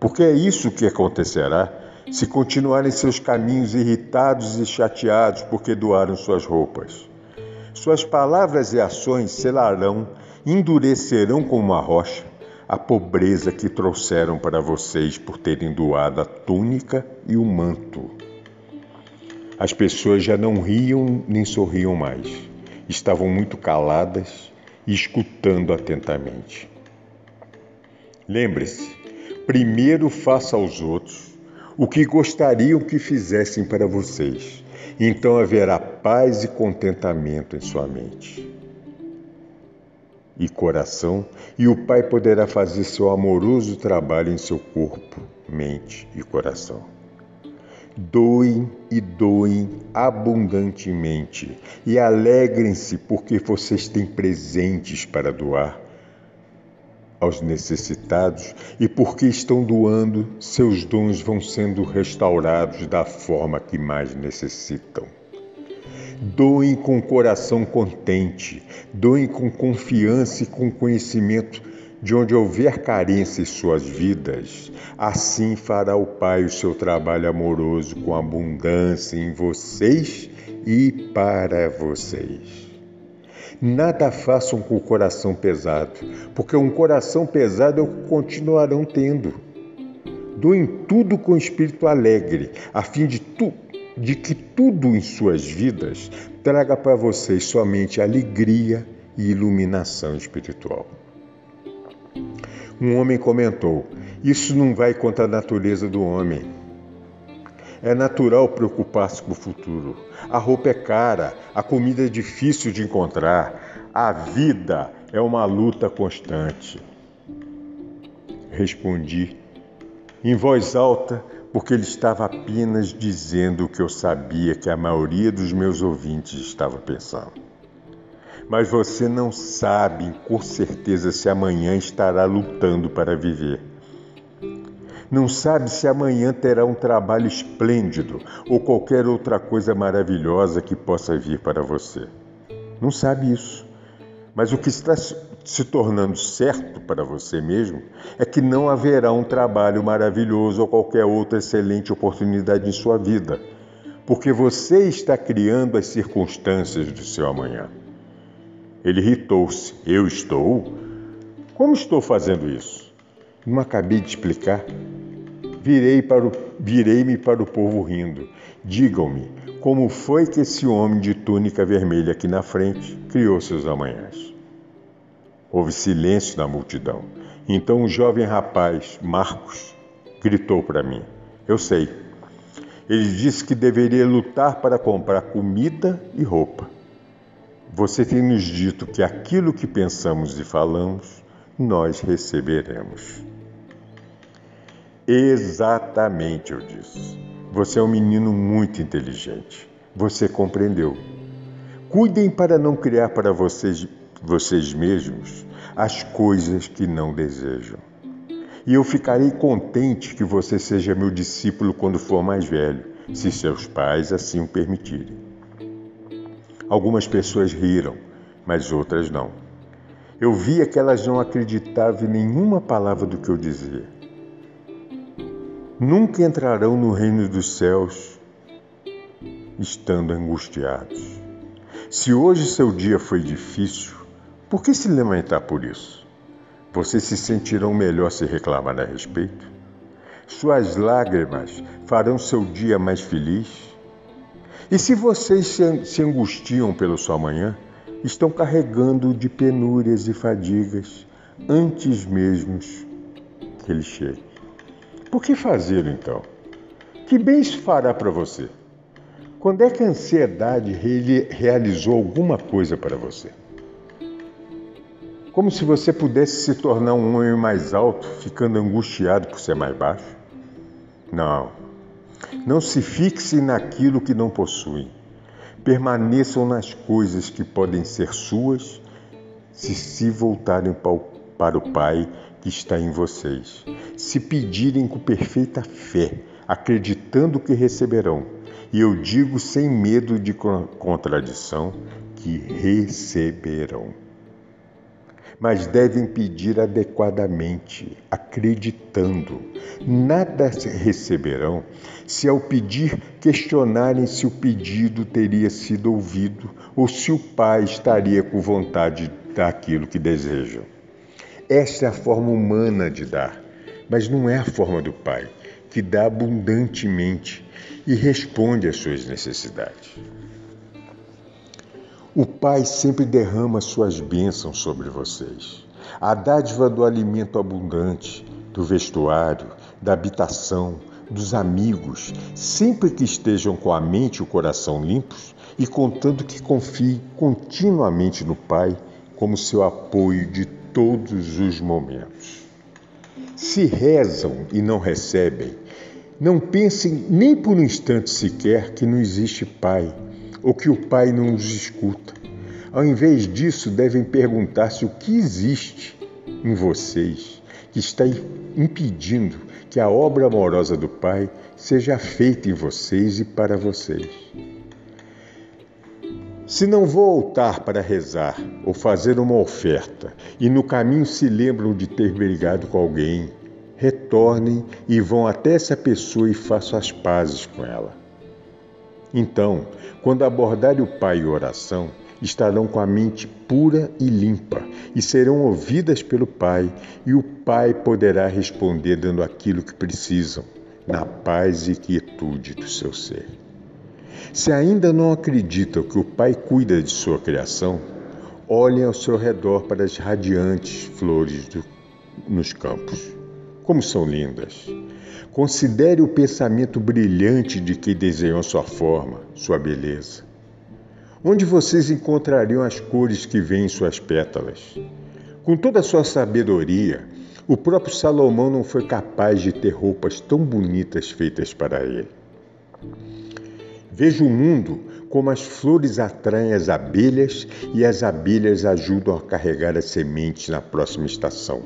Porque é isso que acontecerá se continuarem seus caminhos irritados e chateados porque doaram suas roupas. Suas palavras e ações selarão, endurecerão como uma rocha a pobreza que trouxeram para vocês por terem doado a túnica e o manto. As pessoas já não riam nem sorriam mais. Estavam muito caladas e escutando atentamente. Lembre-se, primeiro faça aos outros o que gostariam que fizessem para vocês. Então haverá paz e contentamento em sua mente e coração, e o Pai poderá fazer seu amoroso trabalho em seu corpo, mente e coração. Doem e doem abundantemente e alegrem-se porque vocês têm presentes para doar aos necessitados e porque estão doando, seus dons vão sendo restaurados da forma que mais necessitam. Doem com coração contente, doem com confiança e com conhecimento de onde houver carência em suas vidas, assim fará o Pai o seu trabalho amoroso com abundância em vocês e para vocês. Nada façam com o coração pesado, porque um coração pesado é o que continuarão tendo. Doem tudo com espírito alegre, a fim de, tu, de que tudo em suas vidas traga para vocês somente alegria e iluminação espiritual. Um homem comentou: Isso não vai contra a natureza do homem. É natural preocupar-se com o futuro. A roupa é cara, a comida é difícil de encontrar, a vida é uma luta constante. Respondi em voz alta, porque ele estava apenas dizendo o que eu sabia que a maioria dos meus ouvintes estava pensando mas você não sabe com certeza se amanhã estará lutando para viver. Não sabe se amanhã terá um trabalho esplêndido ou qualquer outra coisa maravilhosa que possa vir para você. Não sabe isso. Mas o que está se tornando certo para você mesmo é que não haverá um trabalho maravilhoso ou qualquer outra excelente oportunidade em sua vida, porque você está criando as circunstâncias do seu amanhã. Ele irritou-se. Eu estou? Como estou fazendo isso? Não acabei de explicar. Virei para o, virei-me para o povo rindo. Digam-me, como foi que esse homem de túnica vermelha aqui na frente criou seus amanhãs? Houve silêncio na multidão. Então o jovem rapaz, Marcos, gritou para mim: Eu sei. Ele disse que deveria lutar para comprar comida e roupa. Você tem nos dito que aquilo que pensamos e falamos, nós receberemos. Exatamente, eu disse. Você é um menino muito inteligente. Você compreendeu. Cuidem para não criar para vocês, vocês mesmos as coisas que não desejam. E eu ficarei contente que você seja meu discípulo quando for mais velho, se seus pais assim o permitirem. Algumas pessoas riram, mas outras não. Eu via que elas não acreditavam em nenhuma palavra do que eu dizia. Nunca entrarão no reino dos céus estando angustiados. Se hoje seu dia foi difícil, por que se lamentar por isso? Vocês se sentirão melhor se reclamar a respeito? Suas lágrimas farão seu dia mais feliz? E se vocês se angustiam pelo seu amanhã, estão carregando de penúrias e fadigas antes mesmo que ele chegue. Por que fazê-lo então? Que bem isso fará para você? Quando é que a ansiedade realizou alguma coisa para você? Como se você pudesse se tornar um homem mais alto, ficando angustiado por ser mais baixo? Não, não se fixem naquilo que não possuem. Permaneçam nas coisas que podem ser suas se se voltarem para o Pai que está em vocês. Se pedirem com perfeita fé, acreditando que receberão. E eu digo sem medo de contradição que receberão mas devem pedir adequadamente, acreditando. Nada receberão se, ao pedir, questionarem se o pedido teria sido ouvido ou se o Pai estaria com vontade daquilo que desejam. Esta é a forma humana de dar, mas não é a forma do Pai, que dá abundantemente e responde às suas necessidades. O Pai sempre derrama suas bênçãos sobre vocês. A dádiva do alimento abundante, do vestuário, da habitação, dos amigos, sempre que estejam com a mente e o coração limpos e contando que confiem continuamente no Pai como seu apoio de todos os momentos. Se rezam e não recebem, Não pensem nem por um instante sequer que não existe Pai ou que o Pai não os escuta. Ao invés disso, devem perguntar-se o que existe em vocês que está impedindo que a obra amorosa do Pai seja feita em vocês e para vocês. Se não voltar para rezar ou fazer uma oferta e no caminho se lembram de ter brigado com alguém, retornem e vão até essa pessoa e façam as pazes com ela. Então, quando abordarem o Pai em oração, estarão com a mente pura e limpa e serão ouvidas pelo Pai, e o Pai poderá responder dando aquilo que precisam, na paz e quietude do seu ser. Se ainda não acreditam que o Pai cuida de sua criação, olhem ao seu redor para as radiantes flores do, nos campos. Como são lindas! Considere o pensamento brilhante de quem desenhou sua forma, sua beleza. Onde vocês encontrariam as cores que vêm em suas pétalas? Com toda a sua sabedoria, o próprio Salomão não foi capaz de ter roupas tão bonitas feitas para ele. Veja o mundo como as flores atraem as abelhas e as abelhas ajudam a carregar as sementes na próxima estação,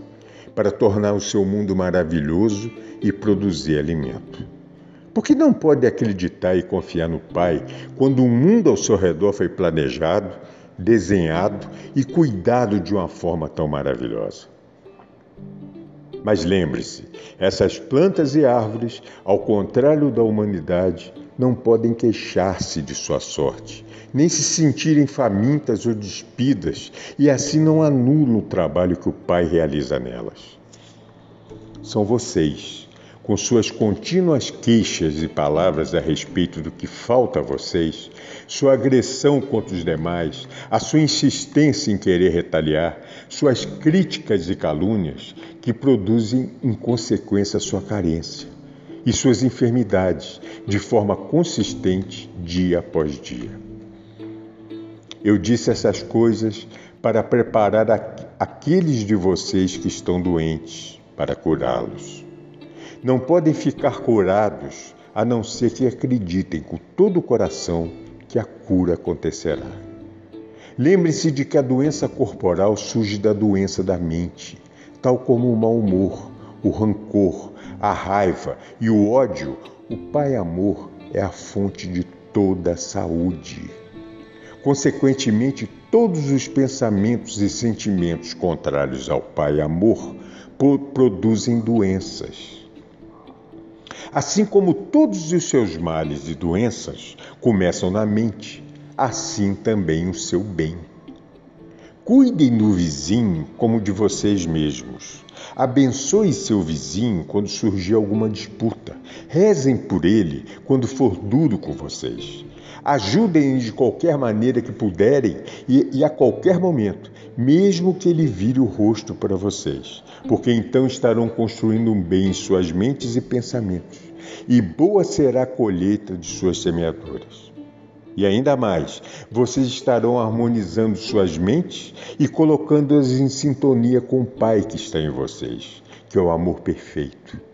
para tornar o seu mundo maravilhoso e produzir alimento. Por que não pode acreditar e confiar no Pai quando o mundo ao seu redor foi planejado, desenhado e cuidado de uma forma tão maravilhosa? Mas lembre-se, essas plantas e árvores, ao contrário da humanidade, não podem queixar-se de sua sorte, nem se sentirem famintas ou despidas, e assim não anulam o trabalho que o Pai realiza nelas. São vocês, com suas contínuas queixas e palavras a respeito do que falta a vocês, sua agressão contra os demais, a sua insistência em querer retaliar, suas críticas e calúnias, que produzem em consequência sua carência e suas enfermidades de forma consistente dia após dia. Eu disse essas coisas para preparar aqueles de vocês que estão doentes, para curá-los. Não podem ficar curados a não ser que acreditem com todo o coração que a cura acontecerá. Lembre-se de que a doença corporal surge da doença da mente, tal como o mau humor, o rancor, a raiva e o ódio, o Pai Amor é a fonte de toda a saúde. Consequentemente, todos os pensamentos e sentimentos contrários ao Pai Amor produzem doenças. Assim como todos os seus males e doenças começam na mente, assim também o seu bem. Cuidem do vizinho como de vocês mesmos. Abençoe seu vizinho quando surgir alguma disputa. Rezem por ele quando for duro com vocês. Ajudem de qualquer maneira que puderem e, e, a qualquer momento, mesmo que ele vire o rosto para vocês, porque então estarão construindo um bem em suas mentes e pensamentos, e boa será a colheita de suas semeaduras. E ainda mais, vocês estarão harmonizando suas mentes e colocando-as em sintonia com o Pai que está em vocês, que é o amor perfeito.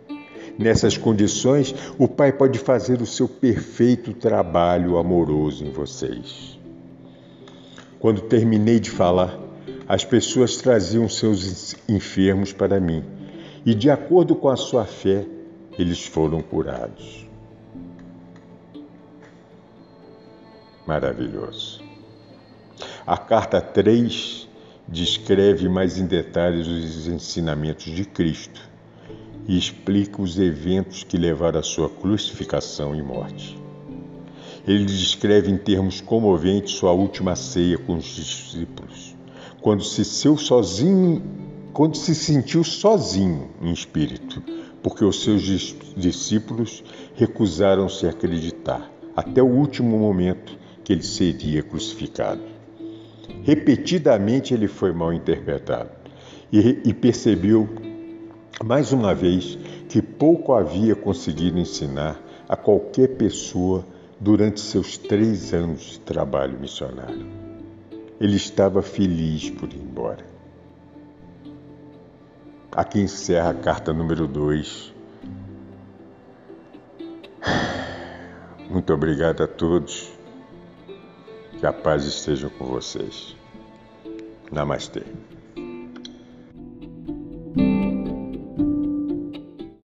Nessas condições, o Pai pode fazer o seu perfeito trabalho amoroso em vocês. Quando terminei de falar, as pessoas traziam seus enfermos para mim, e de acordo com a sua fé, eles foram curados. maravilhoso. A carta 3 descreve mais em detalhes os ensinamentos de Cristo e explica os eventos que levaram à sua crucificação e morte. Ele descreve em termos comoventes sua última ceia com os discípulos, quando se sozinho, quando se sentiu sozinho em espírito, porque os seus discípulos recusaram-se a acreditar até o último momento que ele seria crucificado. Repetidamente ele foi mal interpretado e, e percebeu, mais uma vez, que pouco havia conseguido ensinar a qualquer pessoa durante seus três anos de trabalho missionário. Ele estava feliz por ir embora. Aqui encerra a carta número 2 Muito obrigado a todos. Que a paz esteja com vocês. Namastê.